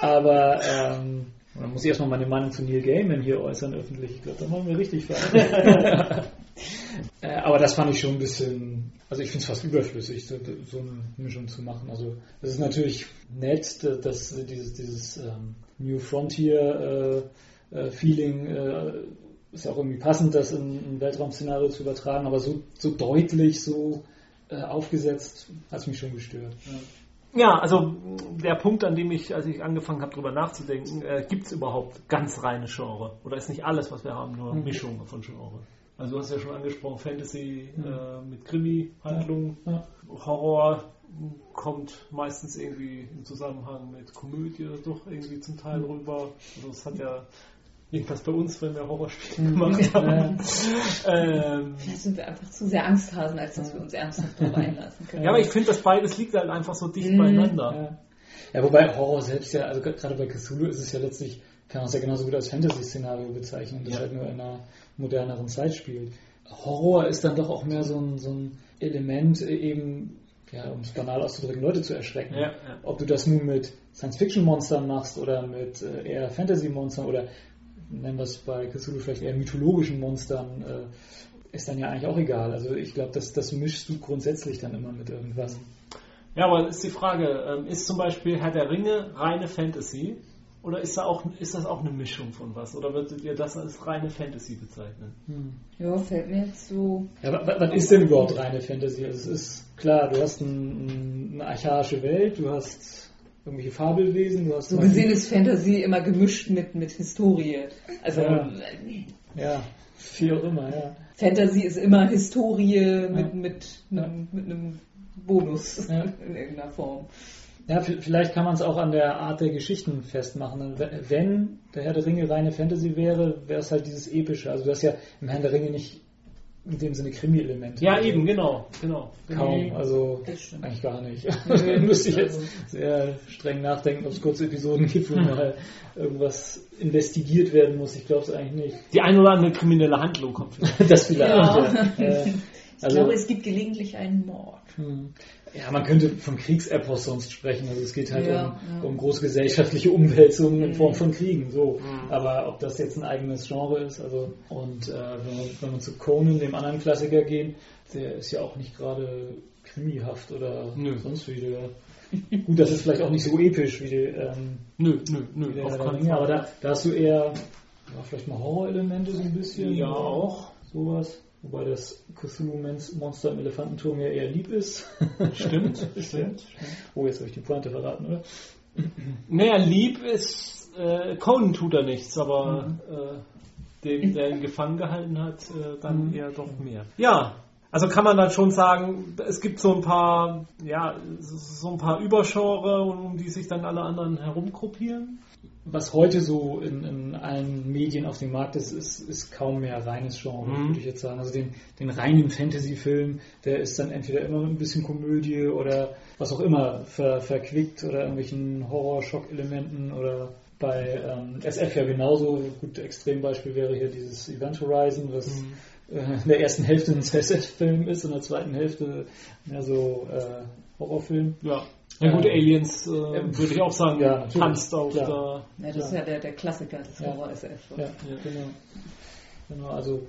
Aber ähm, dann muss ich erstmal meine Meinung zu Neil Gaiman hier äußern öffentlich. Ich glaube, da machen wir richtig Feinde. äh, aber das fand ich schon ein bisschen, also ich finde es fast überflüssig, so, so eine Mischung zu machen. Also es ist natürlich nett, dass, dieses, dieses ähm, New Frontier äh, äh, Feeling äh, ist auch irgendwie passend, das in ein Weltraum-Szenario zu übertragen, aber so, so deutlich, so äh, aufgesetzt, hat es mich schon gestört. Ja, also der Punkt, an dem ich, als ich angefangen habe, darüber nachzudenken, äh, gibt es überhaupt ganz reine Genre? Oder ist nicht alles, was wir haben, nur Mhm. Mischungen von Genre? Also du hast ja schon angesprochen, Fantasy äh, mit Krimi-Handlung, Ja. Horror kommt meistens irgendwie im Zusammenhang mit Komödie doch irgendwie zum Teil rüber. Also es hat ja jedenfalls bei uns, wenn wir Horrorspiele gemacht haben. ähm, vielleicht sind wir einfach zu sehr Angsthasen, als dass wir uns ernsthaft darauf einlassen können. ja, aber ich finde, das beides liegt halt einfach so dicht Mhm. beieinander. Ja. ja, wobei Horror selbst ja, also gerade bei Cthulhu ist es ja letztlich, kann man es ja genauso gut als Fantasy-Szenario bezeichnen, das Ja. halt nur in einer moderneren Zeit spielt. Horror ist dann doch auch mehr so ein, so ein Element, äh, eben, ja, um es banal auszudrücken, Leute zu erschrecken. Ja, ja. Ob du das nun mit Science-Fiction-Monstern machst oder mit äh, eher Fantasy-Monstern oder nennen wir es bei Cthulhu vielleicht eher mythologischen Monstern, äh, ist dann ja eigentlich auch egal. Also ich glaube, das, das mischst du grundsätzlich dann immer mit irgendwas. Ja, aber ist die Frage, ähm, ist zum Beispiel Herr der Ringe reine Fantasy? Oder ist, da auch, ist das auch eine Mischung von was? Oder würdet ihr das als reine Fantasy bezeichnen? Ja, fällt mir jetzt so. Ja, wa- was ist denn überhaupt reine Fantasy? Also es ist klar, du hast ein, eine archaische Welt, du hast irgendwelche Fabelwesen, du hast So gesehen ist Fantasy immer gemischt mit, mit Historie. Also Ja. äh, ja, wie auch immer, ja. Fantasy ist immer Historie mit, mit, einem, mit einem Bonus Ja. in irgendeiner Form. Ja, vielleicht kann man es auch an der Art der Geschichten festmachen. Wenn der Herr der Ringe reine Fantasy wäre, wäre es halt dieses epische. Also du hast ja im Herrn der Ringe nicht in dem Sinne Krimi-Elemente. Ja, Also eben, genau. genau. Kaum, also eigentlich gar nicht. Müsste ich jetzt sehr streng nachdenken, ob es kurze Episoden gibt, wo mal irgendwas investigiert werden muss. Ich glaube es eigentlich nicht. Die ein oder andere kriminelle Handlung kommt vielleicht. Das vielleicht. Ja. Ja. Äh, Ich also, glaube, es gibt gelegentlich einen Mord. hm. Ja, man könnte vom Kriegsepos sonst sprechen. Also es geht halt Ja, um, ja. um große gesellschaftliche Umwälzungen in Mhm. Form von Kriegen. So. Mhm. Aber ob das jetzt ein eigenes Genre ist, also und äh, wenn, man, wenn man zu Conan, dem anderen Klassiker geht, der ist ja auch nicht gerade krimihaft oder Nö. sonst wie der. Gut, das ist vielleicht auch nicht so episch wie, die, ähm, Nö, nö, nö. der auf der Ringe, aber da, da hast du eher ja, vielleicht mal Horrorelemente so ein bisschen. Ja, auch. Sowas. Wobei das Cthulhu-Monster im Elefantenturm ja eher lieb ist. Stimmt, stimmt. Oh, jetzt habe ich die Pointe verraten, oder? Naja, lieb ist, äh, Conan tut er nichts, aber Mhm. äh, dem, der ihn gefangen gehalten hat, äh, dann eher doch mehr. Ja, also kann man dann schon sagen, es gibt so ein paar, ja, so ein paar Übergenre, um die sich dann alle anderen herumgruppieren. Was heute so in, in allen Medien auf dem Markt ist, ist, ist kaum mehr reines Genre, Mhm. würde ich jetzt sagen. Also den, den reinen Fantasy-Film, der ist dann entweder immer ein bisschen Komödie oder was auch immer ver, verquickt oder irgendwelchen Horror-Schock-Elementen oder bei ähm, SF ja genauso. Gut, Extrembeispiel wäre hier dieses Event Horizon, was Mhm. äh, in der ersten Hälfte ein SF-Film ist, in der zweiten Hälfte mehr so äh, Horrorfilm. Ja. Ja gut, Ähm, Aliens äh, würde ich auch sagen, ja, tanzt auf klar. der... Ja, das ist ja der, der Klassiker des Ja. Horror-SF. Ja, genau. Genau, also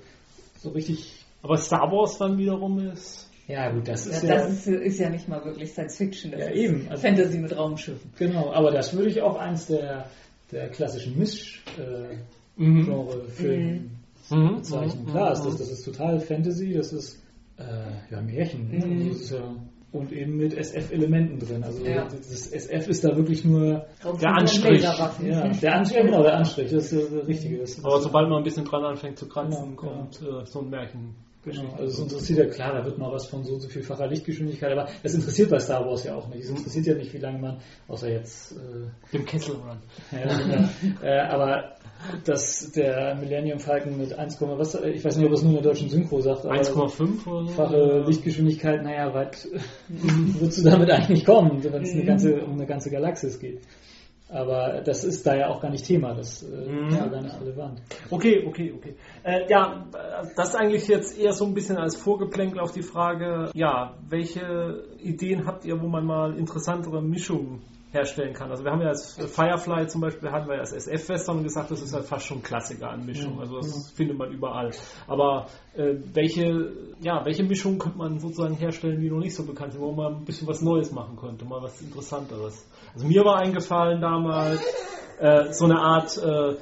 so richtig. Aber Star Wars dann wiederum ist... Ja, gut, das Ja, ist ja. das ist, ist ja nicht mal wirklich Science Fiction, das Ja, ist eben. Also- Fantasy mit Raumschiffen. Genau, aber das würde ich auch eins der, der klassischen Misch-Genre-Filme Mhm. bezeichnen. Mhm. Klar, ist Mhm. das, das ist total Fantasy, das ist äh, ja Märchen. ne? Mhm. Das ist ja, und eben mit SF-Elementen drin. Also Ja. das SF ist da wirklich nur Der Anstrich. Ja, der Anstrich, genau, der Anstrich, das ist das Richtige. Das, Aber sobald man ein bisschen dran anfängt zu kratzen, Genau, kommt äh, so ein Märchen. Genau, also es interessiert ja klar, da wird mal was von so und so vielfacher Lichtgeschwindigkeit, aber das interessiert bei Star Wars ja auch nicht. Es interessiert ja nicht, wie lange man, außer jetzt, äh, Dem Kessel Run. ja, genau. äh, aber dass der Millennium Falcon mit 1, was, ich weiß nicht, ob es nur in der deutschen Synchro sagt, aber 1,5 oder so? fache Lichtgeschwindigkeit, naja, weit würdest du damit eigentlich kommen, wenn es eine ganze, um eine ganze Galaxis geht. Aber das ist da ja auch gar nicht Thema, das äh, Mhm. ist ja gar nicht relevant. Okay, okay, okay. Äh, ja, das eigentlich jetzt eher so ein bisschen als Vorgeplänkel auf die Frage, ja, welche Ideen habt ihr, wo man mal interessantere Mischungen herstellen kann? Also wir haben ja als Firefly zum Beispiel, hatten wir ja als SF-Western und gesagt, das ist halt fast schon Klassiker an Mischung. Also das findet man überall. Aber äh, welche, ja, welche Mischungen könnte man sozusagen herstellen, die noch nicht so bekannt sind, wo man ein bisschen was Neues machen könnte, mal was Interessanteres? Also mir war eingefallen damals äh, so eine Art äh,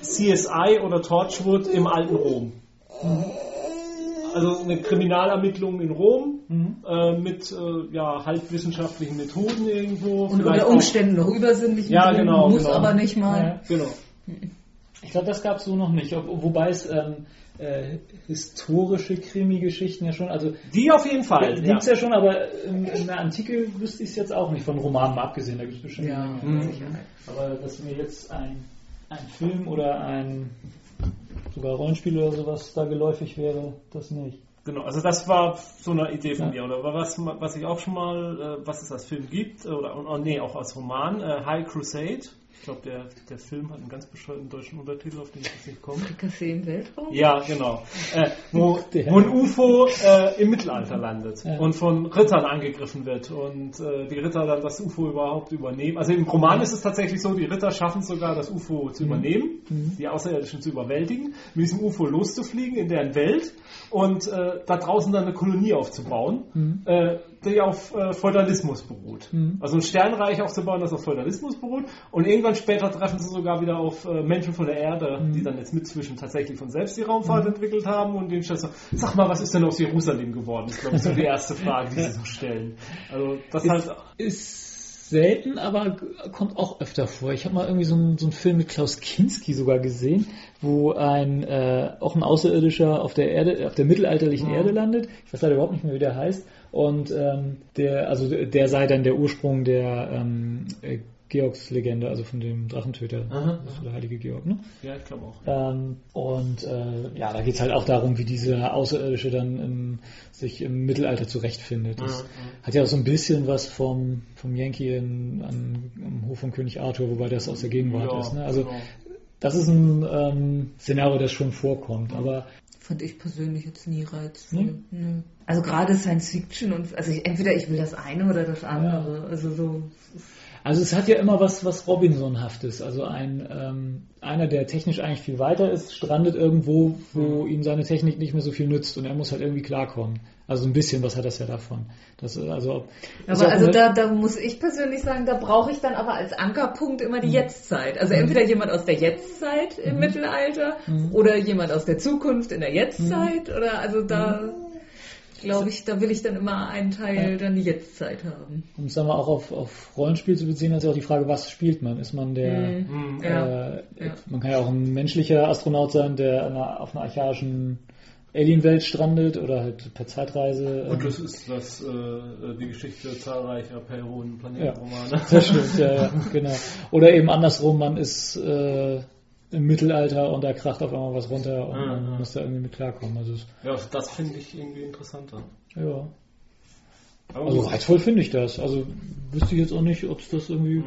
CSI oder Torchwood im alten Rom. Also eine Kriminalermittlung in Rom äh, mit äh, ja, halbwissenschaftlichen Methoden irgendwo. Und unter auch- Umständen noch übersinnlichen Ja, genau, muss genau. aber nicht mal. Ja. Genau. Ich glaube, das gab es so noch nicht, ob, wobei es ähm, äh, historische Krimi-Geschichten ja schon, also Die auf jeden Fall. Die Ja. gibt es ja schon, aber in, in der Antike wüsste ich es jetzt auch nicht, von Romanen mal abgesehen, da gibt es bestimmt Ja, Mhm. Aber dass mir jetzt ein, ein Film oder ein sogar Rollenspiel oder sowas da geläufig wäre, das nicht. Genau, also das war so eine Idee von Ja. mir. Oder was, was ich auch schon mal, äh, was es als Film gibt, oder oh, nee, auch als Roman, äh, High Crusade. Ich glaube, der, der Film hat einen ganz bescheuerten deutschen Untertitel, auf den ich jetzt nicht komme. Café im Weltraum? Ja, genau. Äh, wo, wo ein UFO äh, im Mittelalter landet Ja. und von Rittern angegriffen wird und äh, die Ritter dann das UFO überhaupt übernehmen. Also im Roman ist es tatsächlich so, die Ritter schaffen es sogar, das UFO zu übernehmen, die Außerirdischen zu überwältigen, mit diesem UFO loszufliegen in deren Welt und äh, da draußen dann eine Kolonie aufzubauen, äh, die auf äh, Feudalismus beruht. Also ein Sternreich aufzubauen, das auf Feudalismus beruht und irgendwann später treffen sie sogar wieder auf äh, Menschen von der Erde, die dann jetzt mitzwischen tatsächlich von selbst die Raumfahrt entwickelt haben und den stellst du, sag mal, was ist denn aus Jerusalem geworden? Das ist, glaube ich, so die erste Frage, die sie so stellen. Also das halt, Ist selten, aber kommt auch öfter vor. Ich habe mal irgendwie so einen, so einen Film mit Klaus Kinski sogar gesehen, wo ein äh, auch ein Außerirdischer auf der Erde, auf der mittelalterlichen Erde landet. Ich weiß leider überhaupt nicht mehr, wie der heißt. Und ähm, der, also der sei dann der Ursprung der ähm, äh, Georgs Legende, also von dem Drachentöter, Aha, das war der heilige Georg, ne? ja, ich glaube auch. Ähm, und äh, ja, da geht es halt auch darum, wie dieser Außerirdische dann im, sich im Mittelalter zurechtfindet. Das Mhm, hat ja auch so ein bisschen was vom, vom Yankee in, an, am Hof von König Arthur, wobei das aus der Gegenwart Ja, ist. Ne? Also genau. Das ist ein ähm, Szenario, das schon vorkommt. Aber Fand ich persönlich jetzt nie reizvoll. Nee? Nö. Also gerade Science Fiction und also ich, entweder ich will das eine oder das andere. Also so Also es hat ja immer was, was Robinson-haftes. Also ein ähm, einer, der technisch eigentlich viel weiter ist, strandet irgendwo, wo ihm seine Technik nicht mehr so viel nützt und er muss halt irgendwie klarkommen. Also ein bisschen was hat das ja davon. Das, äh, also, Aber also da, da muss ich persönlich sagen, da brauche ich dann aber als Ankerpunkt immer die Jetztzeit. Also entweder jemand aus der Jetztzeit im Mittelalter oder jemand aus der Zukunft in der Jetztzeit oder also da glaube ich, da will ich dann immer einen Teil dann die Jetztzeit haben. Um es dann mal auch auf, auf Rollenspiel zu beziehen, ist ja auch die Frage, was spielt man? Ist man der, Mhm. äh, Ja, ja. man kann ja auch ein menschlicher Astronaut sein, der an einer, auf einer archaischen Alienwelt strandet oder halt per Zeitreise. Und ähm, das ist das, äh, die Geschichte zahlreicher Perioden Planetenromane. Das stimmt, ja, ja, genau. Oder eben andersrum, man ist äh, im Mittelalter und da kracht auf einmal was runter und Ja, man ja. muss da irgendwie mit klarkommen. Also, Ja, das finde ich irgendwie interessanter. ja. Aber also reizvoll finde ich das. Also wüsste ich jetzt auch nicht, ob es das irgendwie. Mhm.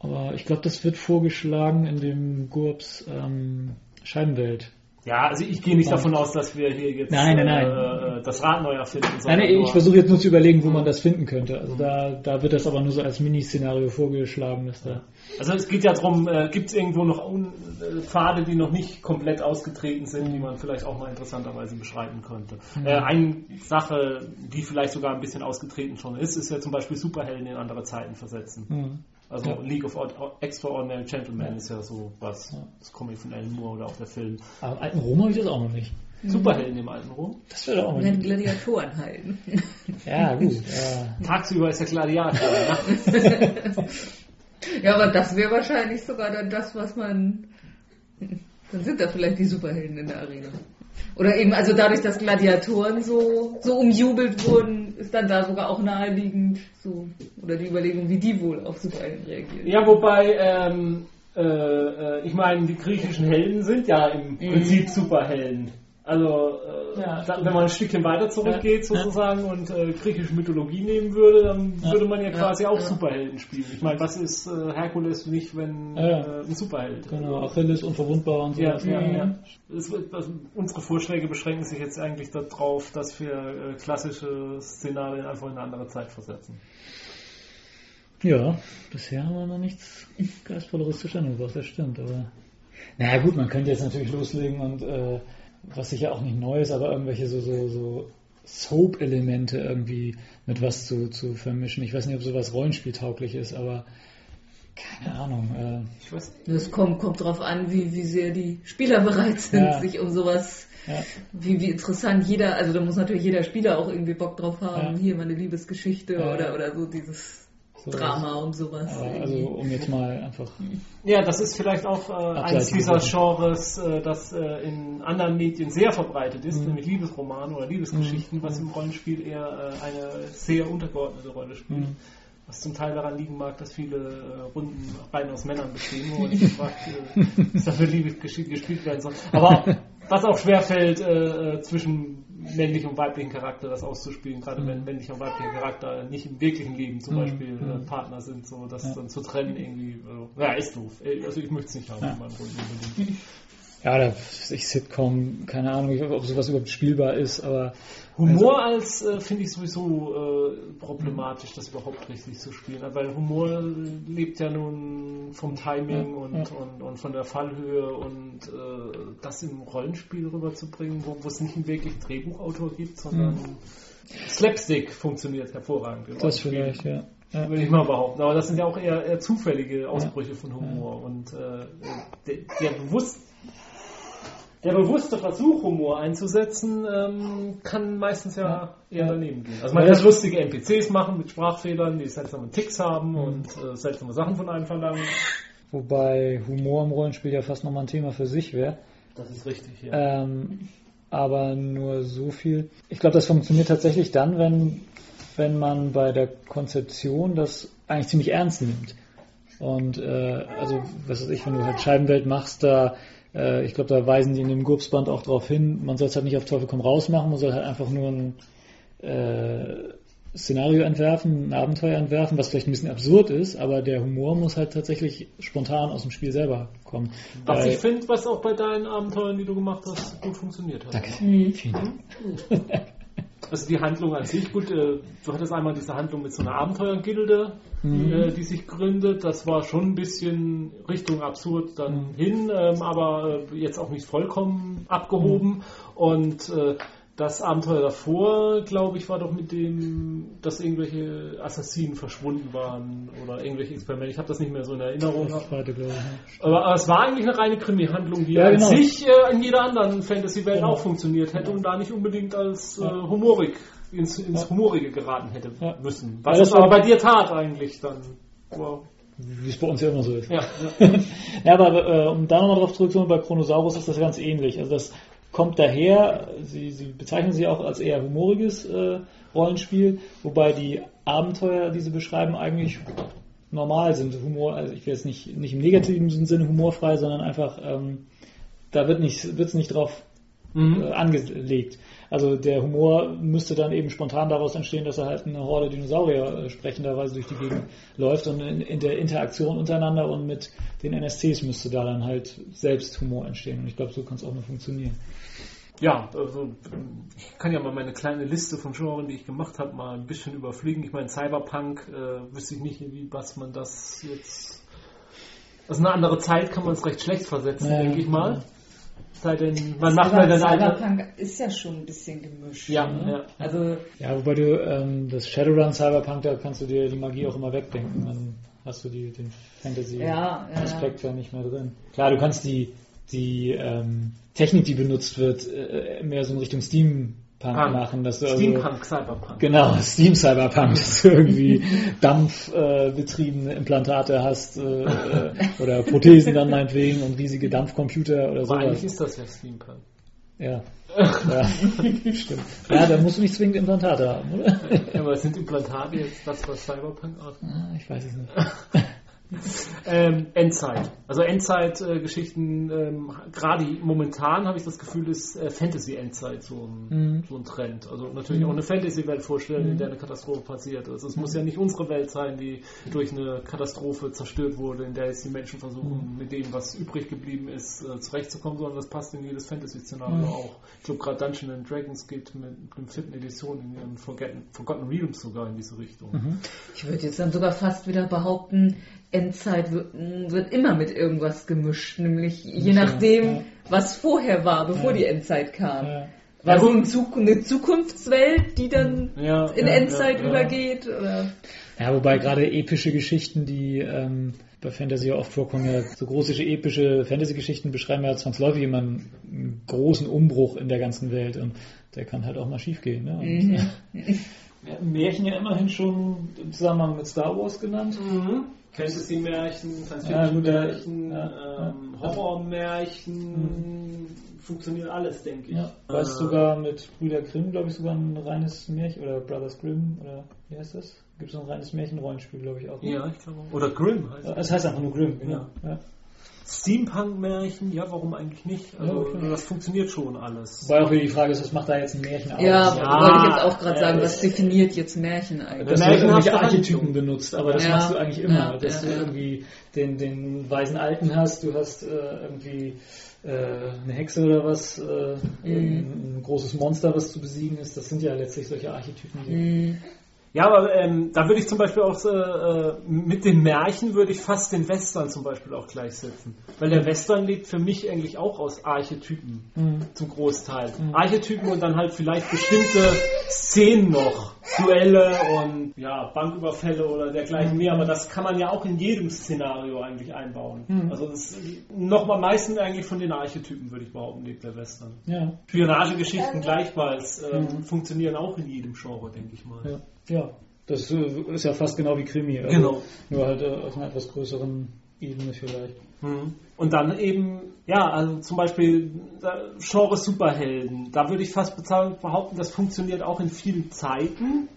Aber ich glaube, das wird vorgeschlagen in dem GURPS ähm, Scheibenwelt. Ja, also ich gehe nicht davon aus, dass wir hier jetzt Nein, nein, nein. Äh, äh, das Rad neu erfinden. Nein, sondern nee, nur- ich versuche jetzt nur zu überlegen, wo man das finden könnte. Also da, da wird das aber nur so als Miniszenario vorgeschlagen, dass da. Also es geht ja darum, äh, gibt es irgendwo noch un, äh, Pfade, die noch nicht komplett ausgetreten sind, die man vielleicht auch mal interessanterweise beschreiben könnte. Äh, eine Sache, die vielleicht sogar ein bisschen ausgetreten schon ist, ist ja zum Beispiel Superhelden in andere Zeiten versetzen. Mhm. Also Ja. League of Ord- Extraordinary Gentlemen ist ja so was, das Comic von Alan Moore oder auch der Film. Aber im alten Rom habe ich das auch noch nicht. Superhelden im alten Rom. Das wäre doch auch dann Gladiatoren halten. Ja, gut. Ja. Tagsüber ist der Gladiator. nachts Ja, aber das wäre wahrscheinlich sogar dann das, was man. Dann sind da vielleicht die Superhelden in der Arena. Oder eben, also dadurch, dass Gladiatoren so, so umjubelt wurden, ist dann da sogar auch naheliegend so, oder die Überlegung, wie die wohl auf Superhelden reagieren. Ja, wobei, ähm, äh, äh, ich meine, die griechischen Helden sind ja im Prinzip Superhelden. Also, äh, Ja, da, wenn man ein Stückchen weiter zurückgeht Ja. sozusagen und äh, griechische Mythologie nehmen würde, dann Ja. würde man ja quasi Ja. auch Ja. Superhelden spielen. Ich meine, was ist äh, Herkules nicht, wenn Ja. äh, ein Superheld? Genau, Achilles unverwundbar und so. Ja, ja, ja. Es also unsere Vorschläge beschränken sich jetzt eigentlich darauf, dass wir äh, klassische Szenarien einfach in eine andere Zeit versetzen. Ja, bisher haben wir noch nichts Geistvolleres zustande gebracht, das stimmt. Aber naja gut, man könnte jetzt natürlich loslegen und äh, was sicher auch nicht neu ist, aber irgendwelche so, so, so Soap-Elemente irgendwie mit was zu, zu vermischen. Ich weiß nicht, ob sowas rollenspieltauglich ist, aber keine Ahnung. Äh, Ich weiß Das kommt, kommt drauf an, wie, wie sehr die Spieler bereit sind, Ja. sich um sowas, ja, wie, wie interessant jeder, also da muss natürlich jeder Spieler auch irgendwie Bock drauf haben, Ja. hier meine Liebesgeschichte oder, oder so dieses. Drama und sowas. Also um jetzt mal einfach. Ja, das ist vielleicht auch äh, eines dieser. Genres, äh, das äh, in anderen Medien sehr verbreitet ist, nämlich Liebesromane oder Liebesgeschichten, was im Rollenspiel eher äh, eine sehr untergeordnete Rolle spielt. Mhm. Was zum Teil daran liegen mag, dass viele äh, Runden rein aus Männern bestehen, wo man sich fragt, äh, was da für Liebesgeschichte gespielt werden soll. Aber was auch schwerfällt, äh, zwischen männlichem und weiblichen Charakter das auszuspielen, gerade wenn männlicher und weiblicher Charakter nicht im wirklichen Leben zum Mhm. Beispiel äh, Partner sind, so das Ja. dann zu trennen irgendwie, äh, ja, ist doof. Also ich möchte es nicht haben Ja. in meinen Runden unbedingt. Ja, da ich Sitcom, keine Ahnung, ob sowas überhaupt spielbar ist, aber Humor als äh, finde ich sowieso äh, problematisch, das überhaupt richtig zu spielen, weil Humor lebt ja nun vom Timing Ja, und, ja. Und, und von der Fallhöhe und äh, das im Rollenspiel rüberzubringen, wo, wo es nicht einen wirklichen Drehbuchautor gibt, sondern Slapstick funktioniert hervorragend. im das Rollenspiel. vielleicht, ja. ja. Würde ich mal behaupten. Aber das sind ja auch eher, eher zufällige Ausbrüche von Humor. Und äh, der, der, bewusst, der bewusste Versuch, Humor einzusetzen, ähm, kann meistens ja eher daneben gehen. Also man Ja, kann lustige NPCs machen mit Sprachfehlern, die seltsame Ticks haben Mhm. und äh, seltsame Sachen von einem verlangen. Wobei Humor im Rollenspiel ja fast nochmal ein Thema für sich wäre. Das ist richtig, ja. Ähm, aber nur so viel. Ich glaube, das funktioniert tatsächlich dann, wenn, wenn man bei der Konzeption das eigentlich ziemlich ernst nimmt. Und äh, also, was weiß ich, wenn du halt Scheibenwelt machst, da, äh, ich glaube, da weisen die in dem Gurpsband auch darauf hin, man soll es halt nicht auf Teufel komm raus machen, man soll halt einfach nur ein äh, Szenario entwerfen, ein Abenteuer entwerfen, was vielleicht ein bisschen absurd ist, aber der Humor muss halt tatsächlich spontan aus dem Spiel selber kommen. Was Weil- ich finde, was auch bei deinen Abenteuern, die du gemacht hast, gut funktioniert hat. Danke. Mhm. Vielen Dank. Also die Handlung an sich, gut, äh, du hattest einmal diese Handlung mit so einer Abenteuergilde, äh, die sich gründet. Das war schon ein bisschen Richtung absurd dann hin, ähm, aber äh, jetzt auch nicht vollkommen abgehoben. Und äh, das Abenteuer davor, glaube ich, war doch mit dem, dass irgendwelche Assassinen verschwunden waren oder irgendwelche Experimente. Ich habe das nicht mehr so in Erinnerung. Das zweite, glaube ich. Aber, aber es war eigentlich eine reine Krimi-Handlung, die Ja, an genau. sich äh, in jeder anderen Fantasy-Welt Genau. auch funktioniert hätte und da nicht unbedingt als äh, humorig ins, ins Ja. Humorige geraten hätte Ja. müssen. Ja, Was es aber bei dir tat eigentlich dann. Wow. Wie es bei uns ja immer so ist. Ja, Ja, aber äh, um da nochmal drauf zurückzukommen, bei Chronosaurus ist das ganz ähnlich. Also das kommt daher, sie, sie bezeichnen sie auch als eher humoriges äh, Rollenspiel, wobei die Abenteuer, die sie beschreiben, eigentlich normal sind. Humor, also ich will jetzt nicht, nicht im negativen Sinne humorfrei, sondern einfach, ähm, da wird nicht, wird's nicht drauf Mhm. äh, angelegt. Also der Humor müsste dann eben spontan daraus entstehen, dass er halt eine Horde Dinosaurier äh, sprechenderweise durch die Gegend läuft und in, in der Interaktion untereinander und mit den NSCs müsste da dann halt selbst Humor entstehen. Und ich glaube, so kann es auch nur funktionieren. Ja, also ich kann ja mal meine kleine Liste von Genres, die ich gemacht habe, mal ein bisschen überfliegen. Ich meine, Cyberpunk äh, wüsste ich nicht, wie was man das jetzt. Also eine andere Zeit kann man es recht schlecht versetzen, Ja, denke ich mal. Ja. Sei denn, man macht Aber mal dann eine. Cyberpunk ist ja schon ein bisschen gemischt. Ja, ne? ja. Also Ja, wobei du ähm, das Shadowrun Cyberpunk, da kannst du dir die Magie auch immer wegdenken. Dann hast du die, den Ja, ja, Fantasy-Aspekt ja, nicht mehr drin. Klar, du kannst die, die ähm, Technik, die benutzt wird, äh, mehr so in Richtung Steampunk Punk. machen. Dass also, Steampunk, Cyberpunk. Genau, Steam Cyberpunk, dass du irgendwie dampfbetriebene äh, Implantate hast äh, äh, oder Prothesen dann meinetwegen und riesige Dampfcomputer oder Aber eigentlich ist das ja Steampunk. Ja. ja, stimmt. Ja, da musst du nicht zwingend Implantate haben, oder? Ja, aber sind Implantate jetzt das, was Cyberpunk ausmacht? Ah, Ich weiß es nicht. Ähm, Endzeit. Also Endzeit-Geschichten, ähm, gerade momentan habe ich das Gefühl, ist äh, Fantasy-Endzeit so ein, Mhm. so ein Trend. Also natürlich auch eine Fantasy-Welt vorstellen, in der eine Katastrophe passiert ist. Es muss ja nicht unsere Welt sein, die durch eine Katastrophe zerstört wurde, in der jetzt die Menschen versuchen, mit dem, was übrig geblieben ist, äh, zurechtzukommen, sondern das passt in jedes Fantasy-Szenario Mhm. auch. Ich glaube, gerade Dungeons and Dragons geht mit dem vierten Edition in ihren Forgotten, Forgotten Realms sogar in diese Richtung. Mhm. ich würde jetzt dann sogar fast wieder behaupten, Endzeit wird, wird immer mit irgendwas gemischt, nämlich je Ja, nachdem, ja. was vorher war, bevor Ja. die Endzeit kam. Ja. War so eine Zukunftswelt, die dann Ja, in ja, Endzeit ja, ja. übergeht? Oder? Ja, wobei gerade epische Geschichten, die ähm, bei Fantasy ja oft vorkommen, ja, so große epische Fantasy-Geschichten beschreiben ja zwangsläufig immer einen, einen großen Umbruch in der ganzen Welt und der kann halt auch mal schiefgehen. Ne? Und, Wir hatten Märchen ja immerhin schon im Zusammenhang mit Star Wars genannt. Mhm. Fantasy-Märchen, Ja, gut, ja. Science-Fiction-Märchen, Ja, ähm, Horror-Märchen, funktioniert alles, denke ich. Ja, weiß Äh, sogar mit Brüder Grimm, glaube ich, sogar ein reines Märchen, oder Brothers Grimm, oder wie heißt das? Gibt es ein reines Märchenrollenspiel, glaube ich, auch. ne? Ja, ich glaube. auch. Oder Grimm heißt es. Es heißt einfach nur Grimm, genau. Ja. Steampunk-Märchen, ja, warum eigentlich nicht? Also, Ja, okay. das funktioniert schon alles. Wobei auch wieder die Frage ist, was macht da jetzt ein Märchen aus? Ja, Ja, wollte ich jetzt auch gerade ja, sagen, das- was definiert jetzt Märchen eigentlich? dass du Märchen irgendwelche hast du Archetypen benutzt, aber das Ja, machst du eigentlich immer, ja, dass ja, du ja. irgendwie den, den weisen Alten hast, du hast äh, irgendwie äh, eine Hexe oder was, äh, ein, ein großes Monster, was zu besiegen ist, das sind ja letztlich solche Archetypen. Die, Hm. Ja, aber ähm, da würde ich zum Beispiel auch äh, mit den Märchen würde ich fast den Western zum Beispiel auch gleichsetzen. Weil der Western lebt für mich eigentlich auch aus Archetypen Mhm. zum Großteil. Archetypen und dann halt vielleicht bestimmte Szenen noch. Duelle und ja, Banküberfälle oder dergleichen mehr, aber das kann man ja auch in jedem Szenario eigentlich einbauen. Also das nochmal meistens eigentlich von den Archetypen, würde ich behaupten, lebt der Western. Ja, Spionagegeschichten gleichfalls ähm, funktionieren auch in jedem Genre, denke ich mal. ja, ja. Das äh, ist ja fast genau wie Krimi. Also Genau. Nur halt äh, auf einer etwas größeren Ebene vielleicht. Mhm. Und dann eben, ja, also zum Beispiel Genre Superhelden. Da würde ich fast behaupten, das funktioniert auch in vielen Zeiten.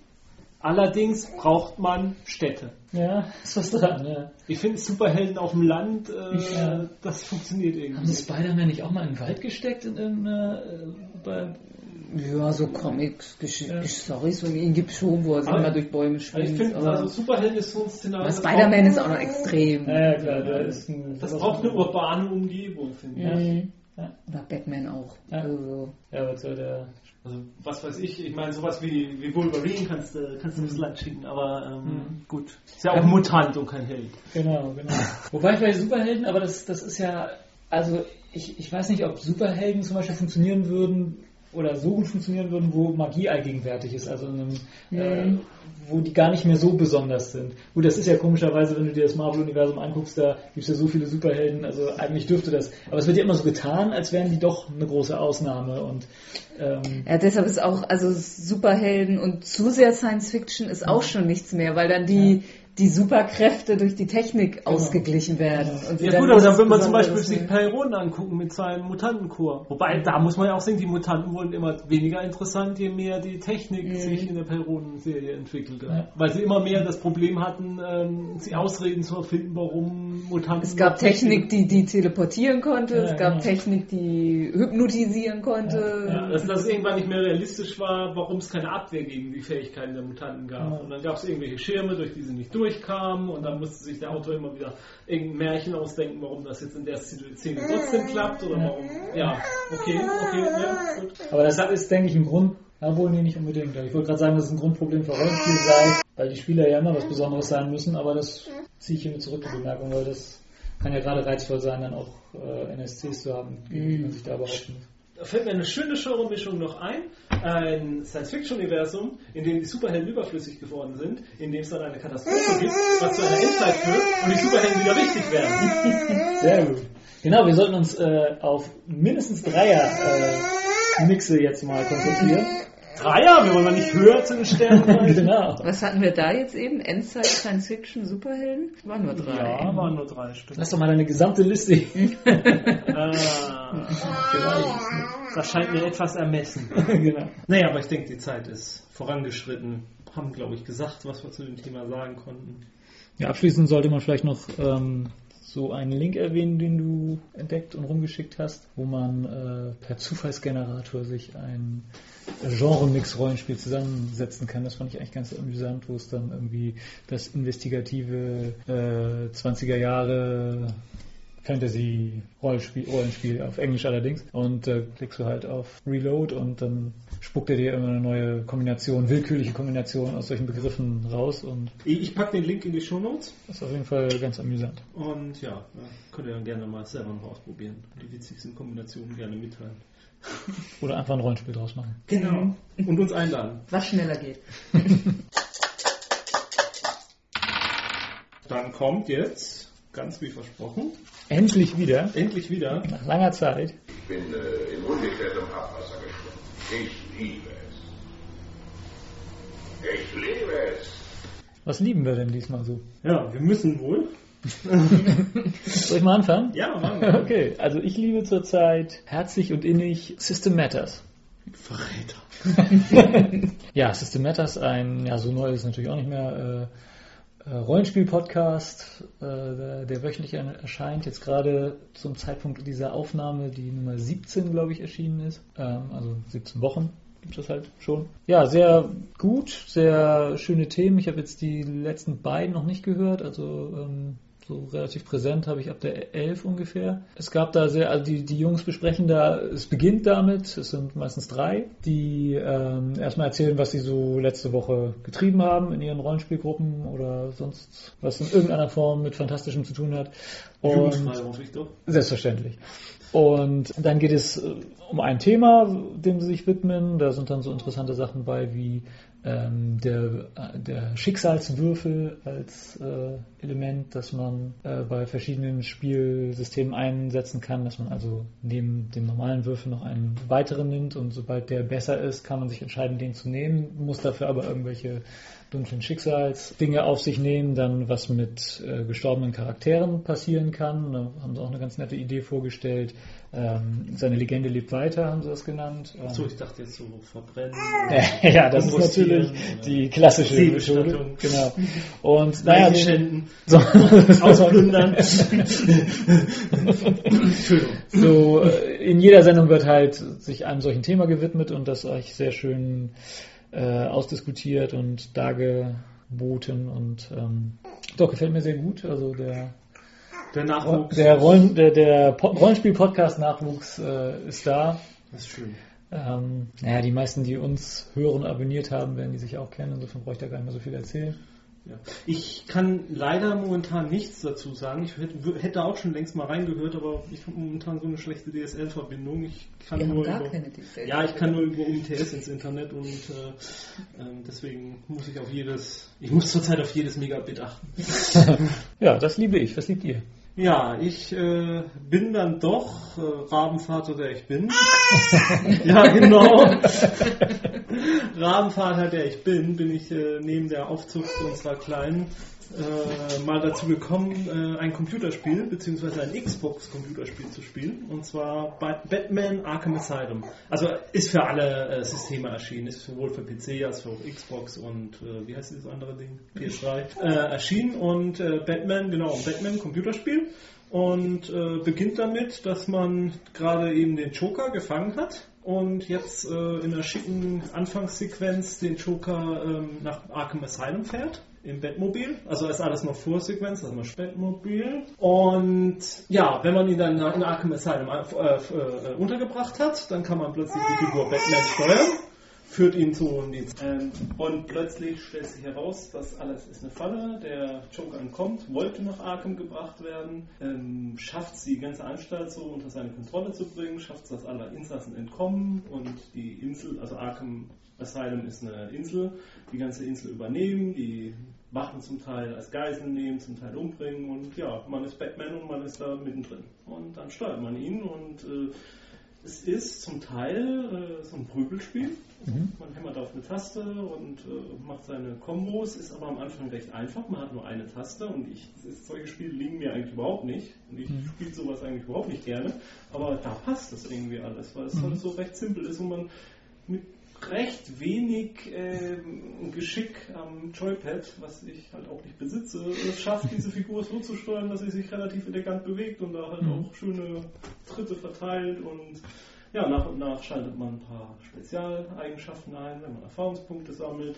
Allerdings braucht man Städte. Ja, ist was dran, ja. Ich finde Superhelden auf dem Land, äh, Ja. das funktioniert Haben irgendwie. sie Spider-Man nicht auch mal in den Wald gesteckt in irgendeiner, äh, bei, Ja, so Comics, Gesch Ja. Storys, so ihn gibt schon, wo er sich Aber- immer durch Bäume Also ich finde, aber also Superhelden ist so ein Szenario. aber das Spider-Man ist auch noch extrem. ja, ja klar, da ist ein, Das braucht eine urbane Umgebung, finde ich. Mhm. Ja. Oder Batman auch. Ja. Also, Ja, was soll der, Also, was weiß ich, ich meine, sowas wie, wie Wolverine kannst du kannst du ins Land schicken, aber ähm, Mhm. gut. Ist ja auch ein Mutant und kein Held. Genau, genau. Wobei bei Superhelden, aber das, das ist ja, also ich, ich weiß nicht, ob Superhelden zum Beispiel funktionieren würden, oder so gut funktionieren würden, wo Magie allgegenwärtig ist, also in einem, äh, wo die gar nicht mehr so besonders sind. Gut, das ist ja komischerweise, wenn du dir das Marvel-Universum anguckst, da gibt es ja so viele Superhelden, also eigentlich dürfte das, aber es wird ja immer so getan, als wären die doch eine große Ausnahme und ähm, Ja, deshalb ist auch, also Superhelden und zu sehr Science Fiction ist auch schon nichts mehr, weil dann die, die Superkräfte durch die Technik ausgeglichen werden. Ja gut, aber dann will man zum Beispiel sich Perron angucken mit seinem Mutantenchor. Wobei, da muss man ja auch sehen, die Mutanten wurden immer weniger interessant, je mehr die Technik sich in der Perron-Serie entwickelte. Ja. Weil sie immer mehr das Problem hatten, ähm, sie Ausreden zu erfinden, warum Mutanten... Es gab Technik, die, die teleportieren konnte, Ja, es gab genau. Technik, die hypnotisieren konnte. Ja, dass das irgendwann nicht mehr realistisch war, warum es keine Abwehr gegen die Fähigkeiten der Mutanten gab. Ja. Und dann gab es irgendwelche Schirme, durch die sie nicht durchkamen und dann musste sich der Autor immer wieder irgendein Märchen ausdenken, warum das jetzt in der Szene trotzdem klappt oder warum. Ja, okay, okay, ja, gut. Aber das ist, denke ich, ein Grund, ja, wohl nee, nicht unbedingt. Ich wollte gerade sagen, dass es ein Grundproblem für Rollenspiel sei, weil die Spieler ja immer was Besonderes sein müssen, aber das ziehe ich hiermit zurück, die Bemerkung, weil das kann ja gerade reizvoll sein, dann auch äh, NSCs zu haben, die man sich da behaupten muss. Fällt mir eine schöne Genre-Mischung noch ein. Ein Science-Fiction-Universum, in dem die Superhelden überflüssig geworden sind, in dem es dann eine Katastrophe gibt, was zu einer Endzeit führt und die Superhelden wieder wichtig werden. Sehr gut. Genau, wir sollten uns äh, auf mindestens Dreier äh, Mixe jetzt mal konzentrieren. Dreier, wir wollen mal nicht höher zu den Sternen genau. Was hatten wir da jetzt eben? Endzeit, Science Fiction, Superhelden? Waren nur drei. Ja, waren nur drei Stück. Lass doch mal deine gesamte Liste. Ah, das scheint mir etwas ermessen. genau. Naja, aber ich denke, die Zeit ist vorangeschritten. Haben, glaube ich, gesagt, was wir zu dem Thema sagen konnten. Ja, abschließend sollte man vielleicht noch ähm, so einen Link erwähnen, den du entdeckt und rumgeschickt hast, wo man äh, per Zufallsgenerator sich ein Genre-Mix-Rollenspiel zusammensetzen kann. Das fand ich eigentlich ganz amüsant, wo es dann irgendwie das investigative äh, 20er Jahre Fantasy-Rollenspiel, Rollenspiel, auf Englisch allerdings. Und äh, klickst du halt auf Reload und dann spuckt er dir immer eine neue Kombination, willkürliche Kombination aus solchen Begriffen raus und Ich packe den Link in die Shownotes das ist auf jeden Fall ganz amüsant. und ja, könnt ihr dann gerne mal selber noch ausprobieren. Die witzigsten Kombinationen gerne mitteilen. Oder einfach ein Rollenspiel draus machen. Genau. Und uns einladen. Was schneller geht. Dann kommt jetzt, ganz wie versprochen, Endlich wieder, endlich wieder nach langer Zeit, Ich bin äh, in ungeklärtem Abwasser geschwommen. Ich liebe es. Ich liebe es. was lieben wir denn diesmal so? Ja, wir müssen wohl. Soll ich mal anfangen? Ja, machen wir. Okay, also ich liebe zurzeit herzlich und innig System Matters. Verräter. Ja, System Matters, ein, ja, so neu ist es natürlich auch nicht mehr, äh, äh, Rollenspiel-Podcast, äh, der, wöchentlich er- erscheint, jetzt gerade zum Zeitpunkt dieser Aufnahme, die Nummer 17, glaube ich, erschienen ist, ähm, also 17 Wochen gibt es halt schon. Ja, sehr gut, sehr schöne Themen. Ich habe jetzt die letzten beiden noch nicht gehört, also ähm, so relativ präsent habe ich ab der 11 ungefähr. Es gab da sehr, also die, die Jungs besprechen da, es beginnt damit, es sind meistens drei, die ähm, erstmal erzählen, was sie so letzte Woche getrieben haben in ihren Rollenspielgruppen oder sonst was in irgendeiner Form mit Fantastischem zu tun hat. Und. Selbstverständlich. Und dann geht es äh, um ein Thema, dem sie sich widmen. Da sind dann so interessante Sachen bei wie ähm, der, der Schicksalswürfel als äh, Element, das man äh, bei verschiedenen Spielsystemen einsetzen kann, dass man also neben dem normalen Würfel noch einen weiteren nimmt und sobald der besser ist, kann man sich entscheiden, den zu nehmen, muss dafür aber irgendwelche dunklen Schicksalsdinge auf sich nehmen, dann was mit äh, gestorbenen Charakteren passieren kann. Da haben sie auch eine ganz nette Idee vorgestellt. Ähm, seine Legende lebt weiter, haben sie das genannt. Ähm, Achso, ich dachte jetzt so verbrennen. ja, das ist natürlich die klassische Methode. Genau. Und naja, den, so, Ausplündern. So äh, in jeder Sendung wird halt sich einem solchen Thema gewidmet und das euch sehr schön äh, ausdiskutiert und dargeboten und ähm, doch gefällt mir sehr gut. Also der Der Nachwuchs. der Rollen der, der Po- Rollenspiel-Podcast Nachwuchs äh, ist da. Das ist schön. Ähm, naja, die meisten, die uns hören und abonniert haben, werden die sich auch kennen. Insofern brauche ich da gar nicht mehr so viel erzählen. Ja. Ich kann leider momentan nichts dazu sagen. Ich hätte, hätte auch schon längst mal reingehört, aber ich habe momentan so eine schlechte DSL-Verbindung. Ich kann Wir haben nur gar über, keine DSL. ja, ich kann nur über UMTS ins Internet und äh, ähm, deswegen muss ich auf jedes, ich muss zurzeit auf jedes Megabit achten. Ja, das liebe ich. Was liebt ihr? Ja, ich äh, bin dann doch äh, Rabenvater, der ich bin. ja, genau. Rabenvater, der ich bin, bin ich äh, neben der Aufzucht unserer Kleinen äh, mal dazu gekommen, äh, ein Computerspiel bzw. ein Xbox-Computerspiel zu spielen. Und zwar Ba- Batman Arkham Asylum. Also ist für alle äh, Systeme erschienen, ist sowohl für PC als auch Xbox und äh, wie heißt dieses andere Ding? PS3 äh, erschienen. Und Batman, genau, Batman Computerspiel. Und beginnt damit, dass man gerade eben den Joker gefangen hat und jetzt in einer schicken Anfangssequenz den Joker ähm, nach Arkham Asylum fährt. Im Bettmobil, also ist alles noch Vorsequenz, also das Bettmobil. Und ja, wenn man ihn dann in Arkham Asylum äh, äh, untergebracht hat, dann kann man plötzlich die Figur Batman steuern, führt ihn zu die, ähm, und plötzlich stellt sich heraus, das alles ist eine Falle. Der Joker entkommt, wollte nach Arkham gebracht werden, ähm, schafft es die ganze Anstalt so unter seine Kontrolle zu bringen, schafft es, dass alle Insassen entkommen und die Insel, also Arkham Asylum ist eine Insel, die ganze Insel übernehmen, die Wachen zum Teil als Geiseln nehmen, zum Teil umbringen und ja, man ist Batman und man ist da mittendrin. Und dann steuert man ihn und äh, es ist zum Teil äh, so ein Prügelspiel. Man hämmert auf eine Taste und äh, macht seine Kombos, ist aber am Anfang recht einfach. Man hat nur eine Taste und ich, solche Spiele liegen mir eigentlich überhaupt nicht. Und ich spiele sowas eigentlich überhaupt nicht gerne. Aber da passt das irgendwie alles, weil es halt so recht simpel ist und man mit recht wenig ähm, Geschick am Joypad, was ich halt auch nicht besitze, es schafft, diese Figur so zu steuern, dass sie sich relativ elegant bewegt und da halt auch schöne Tritte verteilt. Und ja, nach und nach schaltet man ein paar Spezialeigenschaften ein, wenn man Erfahrungspunkte sammelt,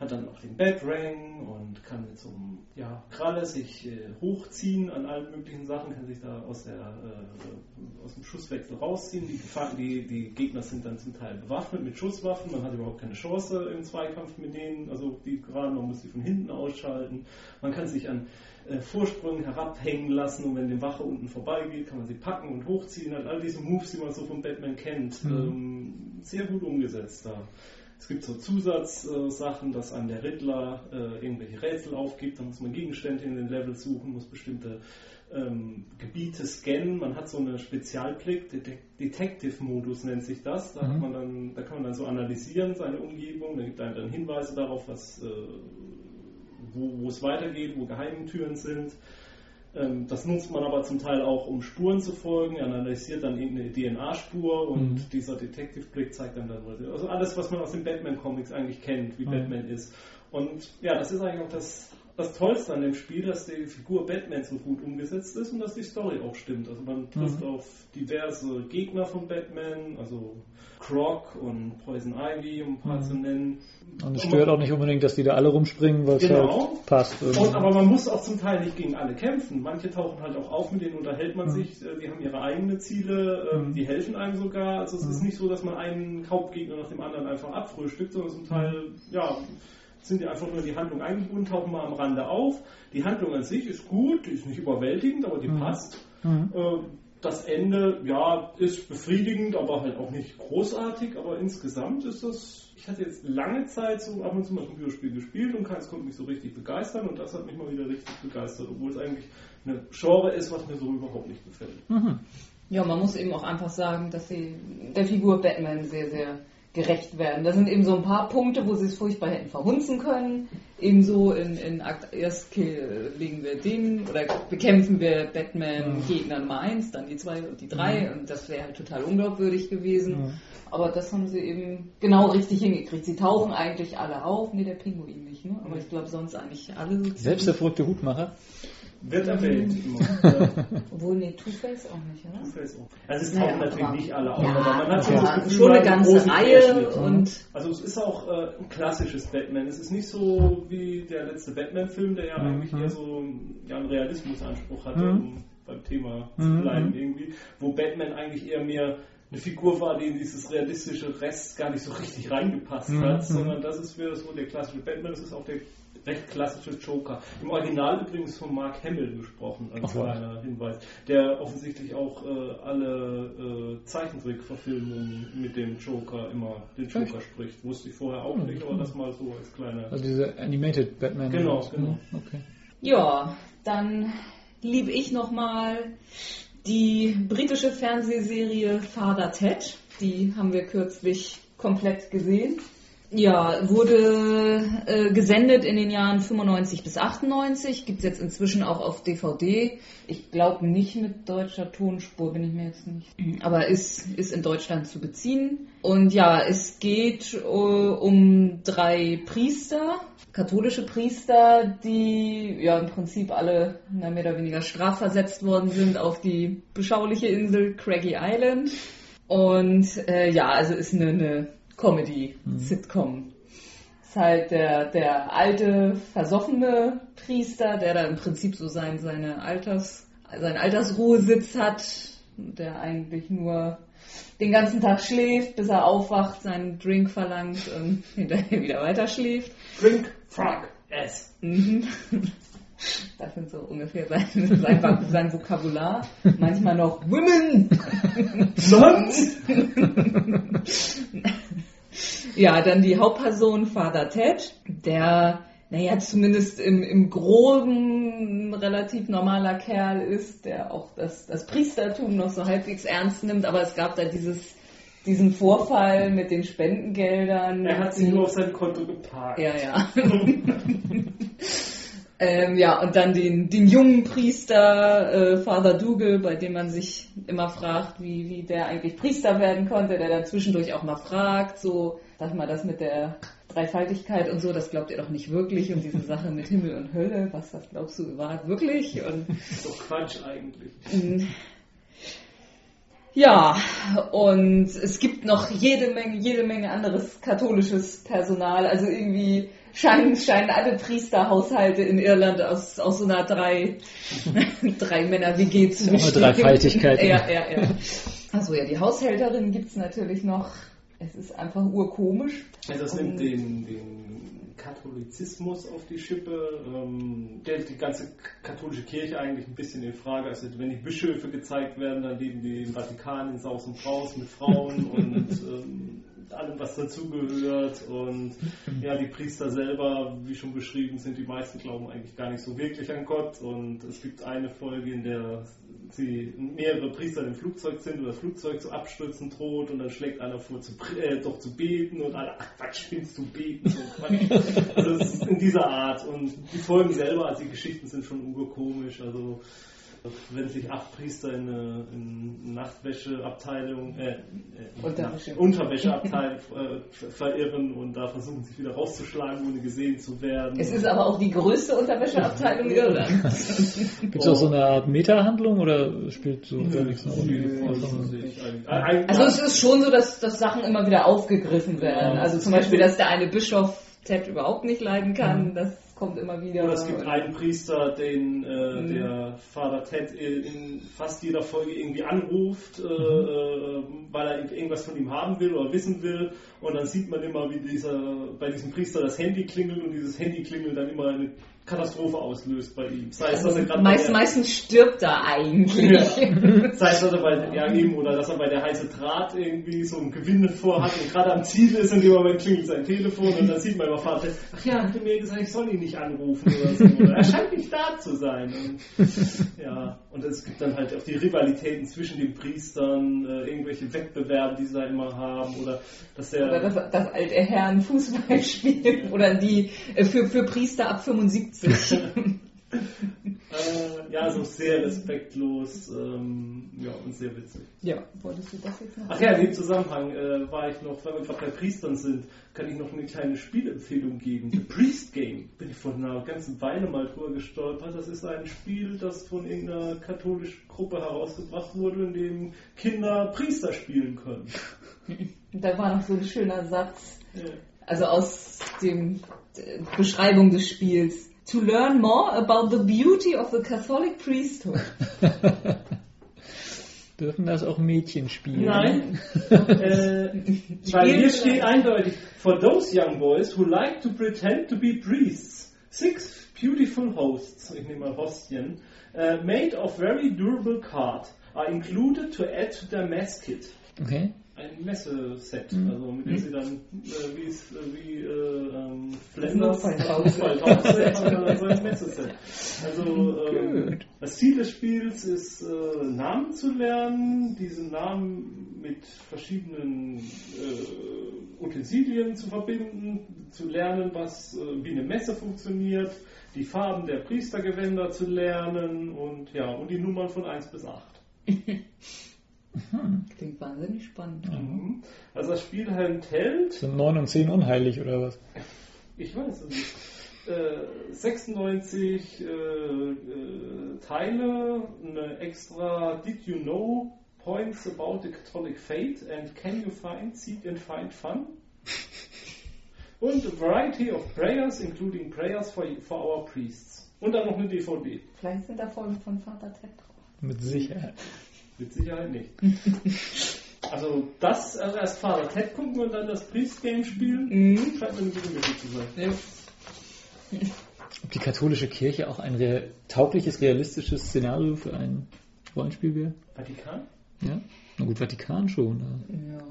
hat dann auch den Batrang und kann mit so einem ja, Kralle sich äh, hochziehen an allen möglichen Sachen, kann sich da aus, der, äh, aus dem Schusswechsel rausziehen. Die, die, die Gegner sind dann zum Teil bewaffnet mit Schusswaffen, man hat überhaupt keine Chance im Zweikampf mit denen, also die gerade, man muss sie von hinten ausschalten. Man kann sich an äh, Vorsprüngen herabhängen lassen und wenn die Wache unten vorbeigeht, kann man sie packen und hochziehen. Halt all diese Moves, die man so von Batman kennt, ähm, sehr gut umgesetzt da. Es gibt so Zusatzsachen, dass einem der Riddler äh, irgendwelche Rätsel aufgibt, da muss man Gegenstände in den Level suchen, muss bestimmte ähm, Gebiete scannen. Man hat so eine Spezialblick, Det Detective-Modus nennt sich das. Da, hat man dann, da kann man dann so analysieren, seine Umgebung, da gibt einem dann Hinweise darauf, was, äh, wo, wo es weitergeht, wo Geheimtüren sind. Ähm, das nutzt man aber zum Teil auch, um Spuren zu folgen. Er analysiert dann irgendeine DNA-Spur und dieser Detective-Blick zeigt dann dann, also alles, was man aus den Batman-Comics eigentlich kennt, wie Batman ist. Und ja, das ist eigentlich auch das, das Tollste an dem Spiel, dass die Figur Batman so gut umgesetzt ist und dass die Story auch stimmt. Also man trifft auf diverse Gegner von Batman, also Croc und Poison Ivy, um ein paar zu nennen. Und es stört auch nicht unbedingt, dass die da alle rumspringen, weil es Genau. halt passt. Und, aber man muss auch zum Teil nicht gegen alle kämpfen. Manche tauchen halt auch auf, mit denen unterhält man sich, äh, die haben ihre eigenen Ziele, ähm, die helfen einem sogar. Also es ist nicht so, dass man einen Hauptgegner nach dem anderen einfach abfrühstückt, sondern zum Teil, ja, sind die einfach nur die Handlung eingebunden, tauchen mal am Rande auf. Die Handlung an sich ist gut, die ist nicht überwältigend, aber die passt. Äh, Das Ende, ja, ist befriedigend, aber halt auch nicht großartig, aber insgesamt ist das, ich hatte jetzt lange Zeit so ab und zu mal ein Computerspiel gespielt und keins konnte mich so richtig begeistern und das hat mich mal wieder richtig begeistert, obwohl es eigentlich eine Genre ist, was mir so überhaupt nicht gefällt. Ja, man muss eben auch einfach sagen, dass sie der Figur Batman sehr, sehr gerecht werden. Da sind eben so ein paar Punkte, wo sie es furchtbar hätten verhunzen können. Ebenso in, in Akt 1 kill- legen wir den oder bekämpfen wir Batman Gegner Nummer 1, dann die 2 und die 3 und das wäre halt total unglaubwürdig gewesen. Aber das haben sie eben genau richtig hingekriegt. Sie tauchen eigentlich alle auf. Nee, der Pinguin nicht, ne? Aber ich glaube sonst eigentlich alle so Selbst der verrückte Hutmacher. Wird erwähnt immer. Ja. Obwohl, nee, Two-Face auch nicht, oder? Also es Naja, tauchen natürlich aber- nicht alle auf, Ja, aber man hat schon, ja, Gefühl, schon eine ganze Reihe und Also es ist auch äh, ein klassisches Batman. Es ist nicht so wie der letzte Batman-Film, der ja eigentlich eher so ja, einen Realismusanspruch hatte, um beim Thema zu bleiben irgendwie, wo Batman eigentlich eher mehr eine Figur war, die in dieses realistische Rest gar nicht so richtig reingepasst hat, sondern das ist wieder so der klassische Batman. Das ist auch der recht klassische Joker. Im Original übrigens von Mark Hamill gesprochen, als Ach, was. kleiner Hinweis, der offensichtlich auch äh, alle äh, Zeichentrickverfilmungen mit dem Joker immer den Joker spricht. Wusste ich vorher auch nicht, aber das mal so als kleine. Also diese Animated Batman. Genau, genau. Okay. Ja, dann liebe ich nochmal die britische Fernsehserie Father Ted. Die haben wir kürzlich komplett gesehen. Ja, wurde äh, gesendet in den Jahren 95 bis 98, gibt es jetzt inzwischen auch auf DVD. Ich glaube nicht mit deutscher Tonspur, bin ich mir jetzt nicht. Aber ist, ist in Deutschland zu beziehen. Und ja, es geht äh, um drei Priester, katholische Priester, die ja im Prinzip alle na, mehr oder weniger strafversetzt worden sind auf die beschauliche Insel Craggy Island. Und äh, ja, also ist eine, eine Comedy-Sitcom. Ist halt der, der alte, versoffene Priester, der da im Prinzip so sein, seine Alters, seinen Altersruhesitz hat, der eigentlich nur den ganzen Tag schläft, bis er aufwacht, seinen Drink verlangt und hinterher wieder weiter schläft. Drink, Frog, S. Mhm. Das sind so ungefähr sein, sein, sein Vokabular. Manchmal noch Women! Sonst? Ja, dann die Hauptperson Father Ted, der, naja, zumindest im, im Groben ein relativ normaler Kerl ist, der auch das, das Priestertum noch so halbwegs ernst nimmt, aber es gab da dieses, diesen Vorfall mit den Spendengeldern. Er hat sie nur auf sein Konto geparkt. Ja, ja. ähm, ja, und dann den, den jungen Priester, äh, Father Dougal, bei dem man sich immer fragt, wie, wie der eigentlich Priester werden konnte, der dann zwischendurch auch mal fragt, so, sag mal, das mit der Dreifaltigkeit und so, das glaubt ihr doch nicht wirklich und diese Sache mit Himmel und Hölle, was, was glaubst du überhaupt wirklich? Und Ist doch Quatsch eigentlich. Mm. Ja, und es gibt noch jede Menge, jede Menge anderes katholisches Personal. Also irgendwie scheinen, scheinen alle Priesterhaushalte in Irland aus, aus so einer drei, drei Männer-WG zu bestehen. Dreifaltigkeit. Ja, ja, ja. Achso, ja, die Haushälterin gibt's natürlich noch. Es ist einfach urkomisch. Also es nimmt den, den Katholizismus auf die Schippe, ähm, stellt die ganze katholische Kirche eigentlich ein bisschen in Frage. Also wenn die Bischöfe gezeigt werden, dann leben die im Vatikan in Saus und Braus mit Frauen und ähm, allem, was dazugehört. Und ja, die Priester selber, wie schon beschrieben, sind die meisten glauben eigentlich gar nicht so wirklich an Gott. Und es gibt eine Folge, in der sie mehrere Priester im Flugzeug sind und das Flugzeug zu abstürzen droht und dann schlägt einer vor, zu, äh, doch zu beten und alle, ach Quatsch, spinnst du beten? So, Quatsch. also es ist in dieser Art und die Folgen selber, also die Geschichten sind schon urkomisch, also wenn sich acht Priester in eine, in eine Nachtwäscheabteilung, äh, äh, Unterwäsche. Unterwäscheabteilung äh, verirren und da versuchen sich wieder rauszuschlagen, ohne gesehen zu werden. Es ist aber auch die größte Unterwäscheabteilung Irlands. Gibt es auch so eine Art Meta-Handlung oder spielt so gar nichts eine Rolle? Äh, Also es ist schon so, dass, dass Sachen immer wieder aufgegriffen werden. Ja. Also zum Beispiel, dass der eine Bischof Ted überhaupt nicht leiden kann, das kommt immer wieder. Oder es gibt einen Priester, den äh, Mhm. der Vater Ted in fast jeder Folge irgendwie anruft, äh, Mhm. äh, weil er irgendwas von ihm haben will oder wissen will. Und dann sieht man immer, wie dieser, bei diesem Priester das Handy klingelt und dieses Handy klingelt dann immer eine Katastrophe auslöst bei ihm. Sei es, dass er gerade bei Meist, meistens stirbt er eigentlich. Ja. Sei es, dass er bei, ja, eben, oder dass er bei der heiße Draht irgendwie so ein Gewinn vorhat und gerade am Ziel ist und im Moment klingelt sein Telefon und dann sieht man immer Vater, ach ja, hat er mir gesagt, ich soll ihn nicht anrufen oder so. Oder er scheint nicht da zu sein. Und, ja, und es gibt dann halt auch die Rivalitäten zwischen den Priestern, äh, irgendwelche Wettbewerbe, die sie da immer haben oder dass der... Oder dass, dass alte Herren Fußball spielen. Oder die äh, für, für Priester ab 75. Äh, ja, so sehr respektlos ähm, ja, und sehr witzig. ja, wolltest du das jetzt noch? Ach ja, in dem Zusammenhang äh, war ich noch, weil wir gerade bei Priestern sind, kann ich noch eine kleine Spielempfehlung geben. The Priest Game bin ich vor einer ganzen Weile mal drüber gestolpert. Das ist ein Spiel, das von irgendeiner katholischen Gruppe herausgebracht wurde, in dem Kinder Priester spielen können. Da war noch so ein schöner Satz. Ja. Also aus dem äh, Beschreibung des Spiels. To learn more about the beauty of the Catholic priesthood. Dürfen das auch Mädchen spielen? Nein, äh, weil hier steht eindeutig, for those young boys who like to pretend to be priests, Six beautiful hosts, ich nehme mal Hostien, uh, made of very durable card are included to add to their mess kit. Okay. Ein Messeset, Mhm. also mit dem sie dann, äh, wie es, äh, wie äh, ähm, haben wir so ein Messeset. Also ähm, das Ziel des Spiels ist, äh, Namen zu lernen, diese Namen mit verschiedenen äh, Utensilien zu verbinden, zu lernen, was äh, wie eine Messe funktioniert, die Farben der Priestergewänder zu lernen und ja, und die Nummern von 1 bis 8. Klingt wahnsinnig spannend. Mhm. Also das Spiel enthält, Sind 9 und 10 unheilig oder was? ich weiß es nicht, äh, 96 äh, äh, Teile, eine extra Did you know points about the Catholic faith and can you find, seek and find fun? Und a variety of prayers, including prayers for, for our priests. Und dann noch eine DVD. Vielleicht sind da Folgen von Vater Ted drauf. Mit Sicherheit. Mit Sicherheit nicht. Also das, also erst Vater Ted gucken und dann das Priest-Game spielen, Mhm. scheint mir eine gute Mischung zu sein. Ja. Ob die katholische Kirche auch ein real, taugliches, realistisches Szenario für ein Rollenspiel wäre? Vatikan? Ja? Na gut, Vatikan schon. Ja. Ja.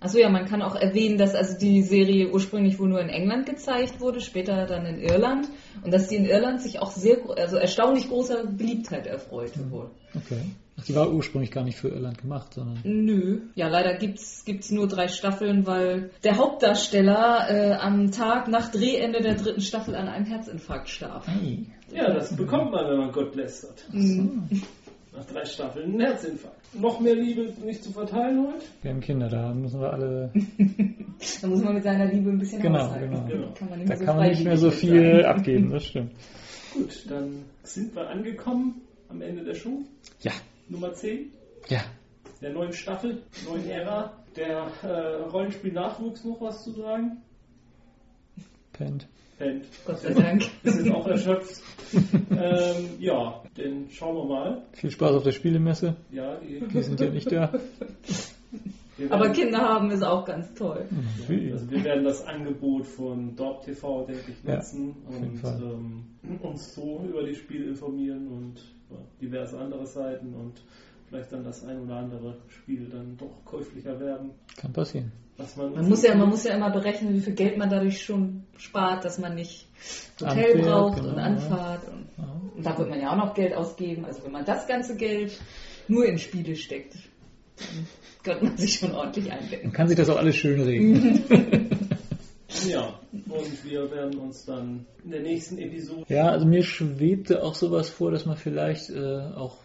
Achso, ja, man kann auch erwähnen, dass also die Serie ursprünglich wohl nur in England gezeigt wurde, später dann in Irland und dass die in Irland sich auch sehr, also erstaunlich großer Beliebtheit erfreute wohl. Okay. Ach, die war ursprünglich gar nicht für Irland gemacht, sondern. Nö. Ja, leider gibt's gibt's nur drei Staffeln, weil der Hauptdarsteller äh, am Tag nach Drehende der dritten Staffel an einem Herzinfarkt starb. Hey. Ja, das bekommt man, wenn man Gott lästert. Nach drei Staffeln ein Herzinfarkt. Noch mehr Liebe nicht zu verteilen heute? Wir haben Kinder, da müssen wir alle. Da muss man mit seiner Liebe ein bisschen Genau, haushalten. genau. Genau. Kann man nicht Da mehr so kann man nicht mehr so viel sein. abgeben, das stimmt. Gut, dann sind wir angekommen am Ende der Show. Ja, Nummer 10 ja. der neuen Staffel, neuen Ära. Der äh, Rollenspiel-Nachwuchs noch was zu sagen? Pennt. Pennt. Gott sei Dank. Ist jetzt auch erschöpft. ähm, ja, dann schauen wir mal. Viel Spaß auf der Spielemesse. Ja, die, Die sind ja nicht da. Aber Kinder haben ist auch ganz toll. Also wir werden das Angebot von Dorp TV, denke ich, Ja, nutzen jeden und ähm, uns so über die Spiele informieren und ja, diverse andere Seiten und vielleicht dann das ein oder andere Spiel dann doch käuflicher werden. Kann passieren. Was man, Man muss ja, man muss ja immer berechnen, wie viel Geld man dadurch schon spart, dass man nicht Hotel Anfährt, braucht genau, und ja. Anfahrt. Und, Ja. und da wird man ja auch noch Geld ausgeben. Also wenn man das ganze Geld nur in Spiele steckt, dann könnte man sich schon ordentlich eindecken. Man kann sich das auch alles schön reden. Ja, und wir werden uns dann in der nächsten Episode Ja, also mir schwebte auch sowas vor, dass man vielleicht äh, auch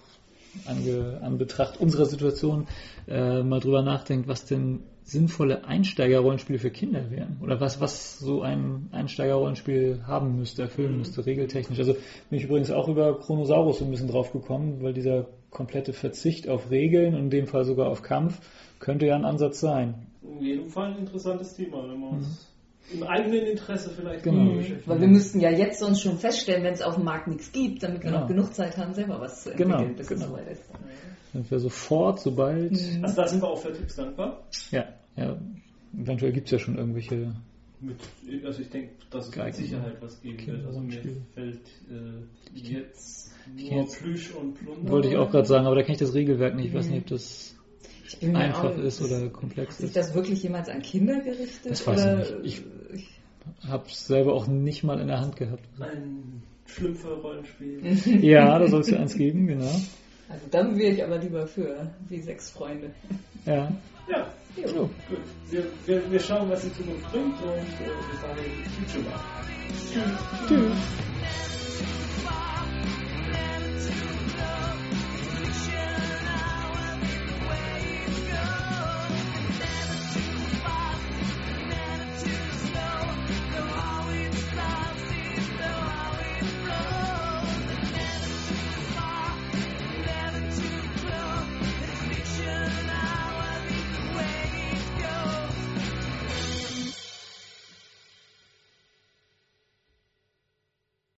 ange, an Betracht unserer Situation äh, mal drüber nachdenkt, was denn sinnvolle Einsteigerrollenspiele für Kinder wären. Oder was, was so ein Einsteigerrollenspiel haben müsste, erfüllen müsste, regeltechnisch. Also bin ich übrigens auch über Chronosaurus so ein bisschen drauf gekommen, weil dieser komplette Verzicht auf Regeln und in dem Fall sogar auf Kampf könnte ja ein Ansatz sein. in jedem Fall ein interessantes Thema, wenn wir uns im eigenen Interesse vielleicht Genau. Mhm. Weil wir müssten ja jetzt sonst schon feststellen, wenn es auf dem Markt nichts gibt, damit wir Genau. noch genug Zeit haben, selber was zu entwickeln, Genau, bis genau. es soweit ist. Sind wir sofort, sobald. Also da sind wir auch für Tipps dankbar. Ja, ja, eventuell gibt es ja schon irgendwelche Mit, also ich denke, dass es mit. Sicherheit was geben wird. Also mir Kinderrollenspiele. fällt äh, jetzt nur jetzt- Plüsch und Plunder. Wollte ich auch gerade sagen, aber da kenne ich das Regelwerk nicht. Ich weiß nicht, ob das bin mir einfach auch- ist oder komplex Hat sich ist. das wirklich jemals an Kinder gerichtet? Das weiß oder? ich nicht. Habe es selber auch nicht mal in der Hand gehabt. Ein Schlümpfe-Rollenspiel. Ja, da soll es ja eins geben, genau. Also dann wäre ich aber lieber für wie sechs Freunde. Ja. ja, So. gut. Wir, wir, wir schauen, was die Zukunft bringt und äh, bis dahin, tschüss. Tschüss.